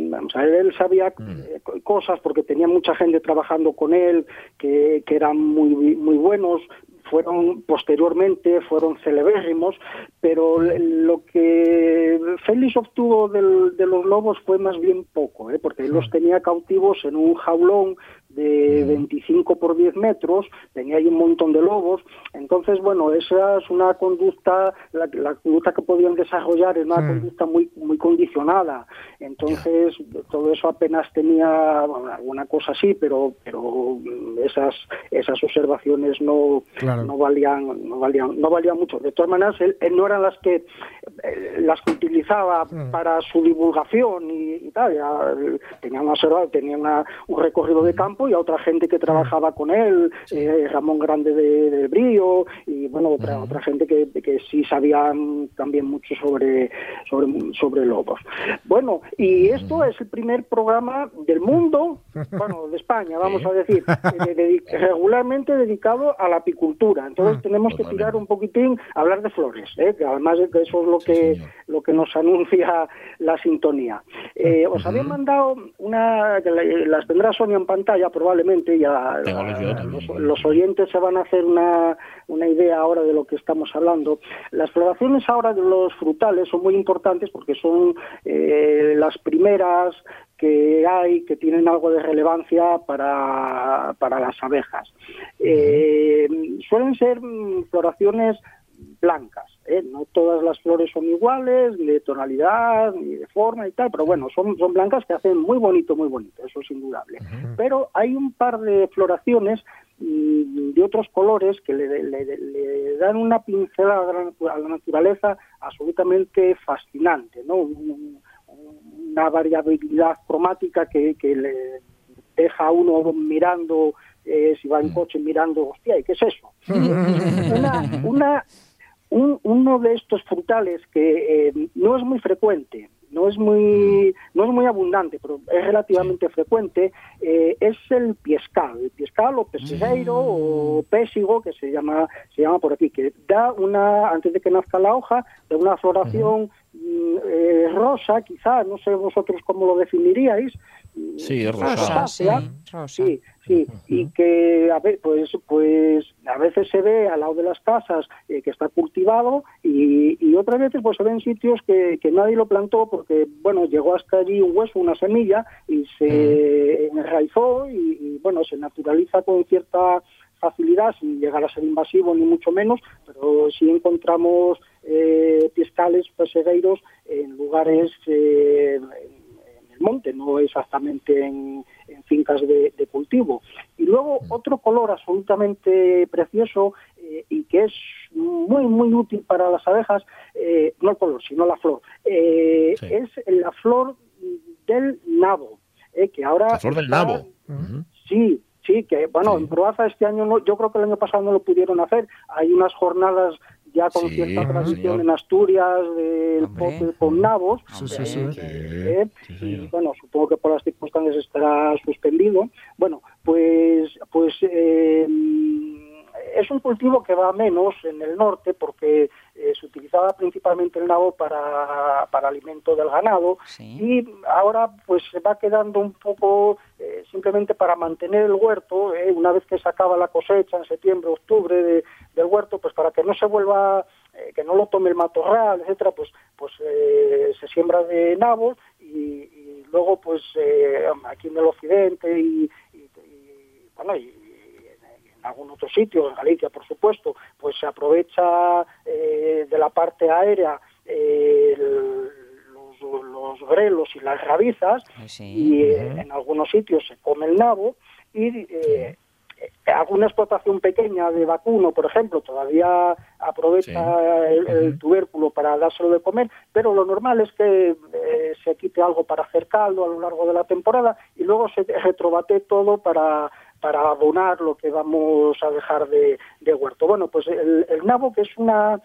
vamos a ver, él sabía eh, co- cosas porque tenía mucha gente trabajando con él que, que eran muy muy buenos fueron posteriormente fueron celebérrimos pero l- lo que Félix obtuvo del- de los lobos fue más bien poco ¿eh? porque él los tenía cautivos en un jaulón de 25 por 10 metros, tenía ahí un montón de lobos, entonces, bueno, esa es una conducta, la, la conducta que podían desarrollar es una conducta muy muy condicionada, entonces todo eso apenas tenía bueno, alguna cosa así, pero pero mm, esas esas observaciones no Claro. no valían no valían no valían mucho. De todas maneras, él, él no eran las que eh, las que utilizaba para su divulgación y, y tal, ya, tenía una tenía una- un recorrido de campo y a otra gente que trabajaba con él, eh, Ramón Grande de, del Brío y bueno otra otra gente que, que sí sabían también mucho sobre sobre sobre lobos. Bueno, y esto es el primer programa del mundo, bueno, de España, vamos a decir, de- regularmente dedicado a la apicultura. Entonces tenemos que tirar un poquitín hablar de flores, ¿eh? que además de que eso es lo que lo que nos anuncia la sintonía. Eh, os había mandado una, las tendrá Sonia en pantalla probablemente, ya los oyentes se van a hacer una, una idea ahora de lo que estamos hablando. Las floraciones ahora de los frutales son muy importantes porque son eh, las primeras que hay que tienen algo de relevancia para, para las abejas. Eh, suelen ser mm, floraciones blancas. ¿Eh? No todas las flores son iguales, ni de tonalidad, ni de forma y tal, pero bueno, son, son blancas que hacen muy bonito, muy bonito, eso es indudable. Pero hay un par de floraciones mm, de otros colores que le, le- le dan una pincelada a la natu- a la naturaleza absolutamente fascinante, ¿no? Un- una variabilidad cromática que, que le deja a uno mirando, eh, si va en coche mirando, hostia, ¿y qué es eso? una, una, un- uno de estos frutales que eh, no es muy frecuente, no es muy, no es muy abundante, pero es relativamente frecuente, eh, es el piescal, el piescal o pesegueiro o pésigo, que se llama, se llama por aquí, que da una, antes de que nazca la hoja, da una floración mm, eh, rosa, quizá, no sé vosotros cómo lo definiríais. Sí, es Rosa, rosa. sí, rosa. Sí, sí, y que a ver, pues, pues a veces se ve al lado de las casas eh, que está cultivado y, y otras veces pues se ve en sitios que, que nadie lo plantó porque, bueno, llegó hasta allí un hueso, una semilla y se enraizó y, y, bueno, se naturaliza con cierta facilidad sin llegar a ser invasivo ni mucho menos, pero sí encontramos eh, piescales pesegueiros en lugares eh, monte, no exactamente en, en fincas de, de cultivo. Y luego otro color absolutamente precioso eh, y que es muy, muy útil para las abejas, eh, no el color, sino la flor, eh, Sí. es la flor del nabo, eh, que ahora... La flor del está- nabo. Sí, sí, que bueno, Sí. en Proaza este año no, yo creo que el año pasado no lo pudieron hacer. Hay unas jornadas ya con Sí, cierta señor. tradición en Asturias del pote con nabos. Sí, eh, Sí, eh, y bueno, supongo que por las circunstancias estará suspendido. Bueno, pues, pues eh, es un cultivo que va menos en el norte porque eh, se utilizaba principalmente el nabo para, para alimento del ganado Sí. y ahora pues se va quedando un poco eh, simplemente para mantener el huerto, eh, una vez que se acaba la cosecha en septiembre, octubre de- del huerto, pues para que no se vuelva, eh, que no lo tome el matorral, etcétera, pues pues eh, se siembra de nabos y, y luego pues eh, aquí en el occidente y, y- y, bueno y, algún otro sitio, en Galicia por supuesto, pues se aprovecha eh, de la parte aérea eh, el- los, los grelos y las rabizas Sí. y eh, en algunos sitios se come el nabo y eh, alguna explotación pequeña de vacuno, por ejemplo, todavía aprovecha el, el tubérculo para dárselo de comer, pero lo normal es que eh, se quite algo para hacer caldo a lo largo de la temporada y luego se retrobate todo para para abonar lo que vamos a dejar de, de huerto. Bueno, pues el, el nabo, que es una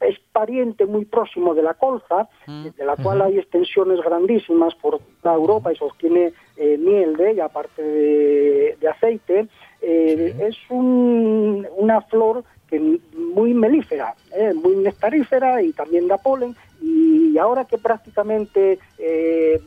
es pariente muy próximo de la colza, de la cual hay extensiones grandísimas por toda Europa y se obtiene eh, miel de ella, aparte de, de aceite, eh, es un- una flor que muy melífera, eh, muy nectarífera y también da polen. Y ahora que prácticamente eh,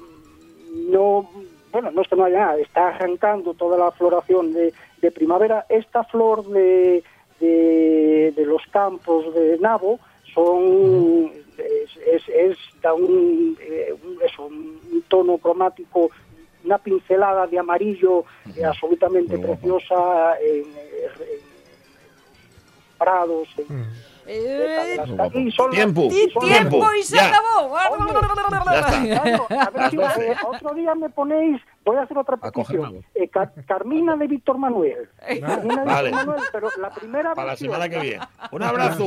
no, bueno, no es que no haya nada, está arrancando toda la floración de, de primavera, esta flor de, de, de los campos de nabo son es, es, es- da un, eh, un- eso, un tono cromático una pincelada de amarillo eh, absolutamente Muy preciosa en, en- en los prados en- las- Tiempo. y son las- ¡Tiempo! ¡Y se Ya. acabó! Ya está. Claro, a ver Las si doce. eh, otro día me ponéis, voy a hacer otra petición. Eh, Ca- Carmina de Víctor Manuel. Carmina de Vale. Víctor Manuel, pero la primera Para la semana que viene. Un abrazo.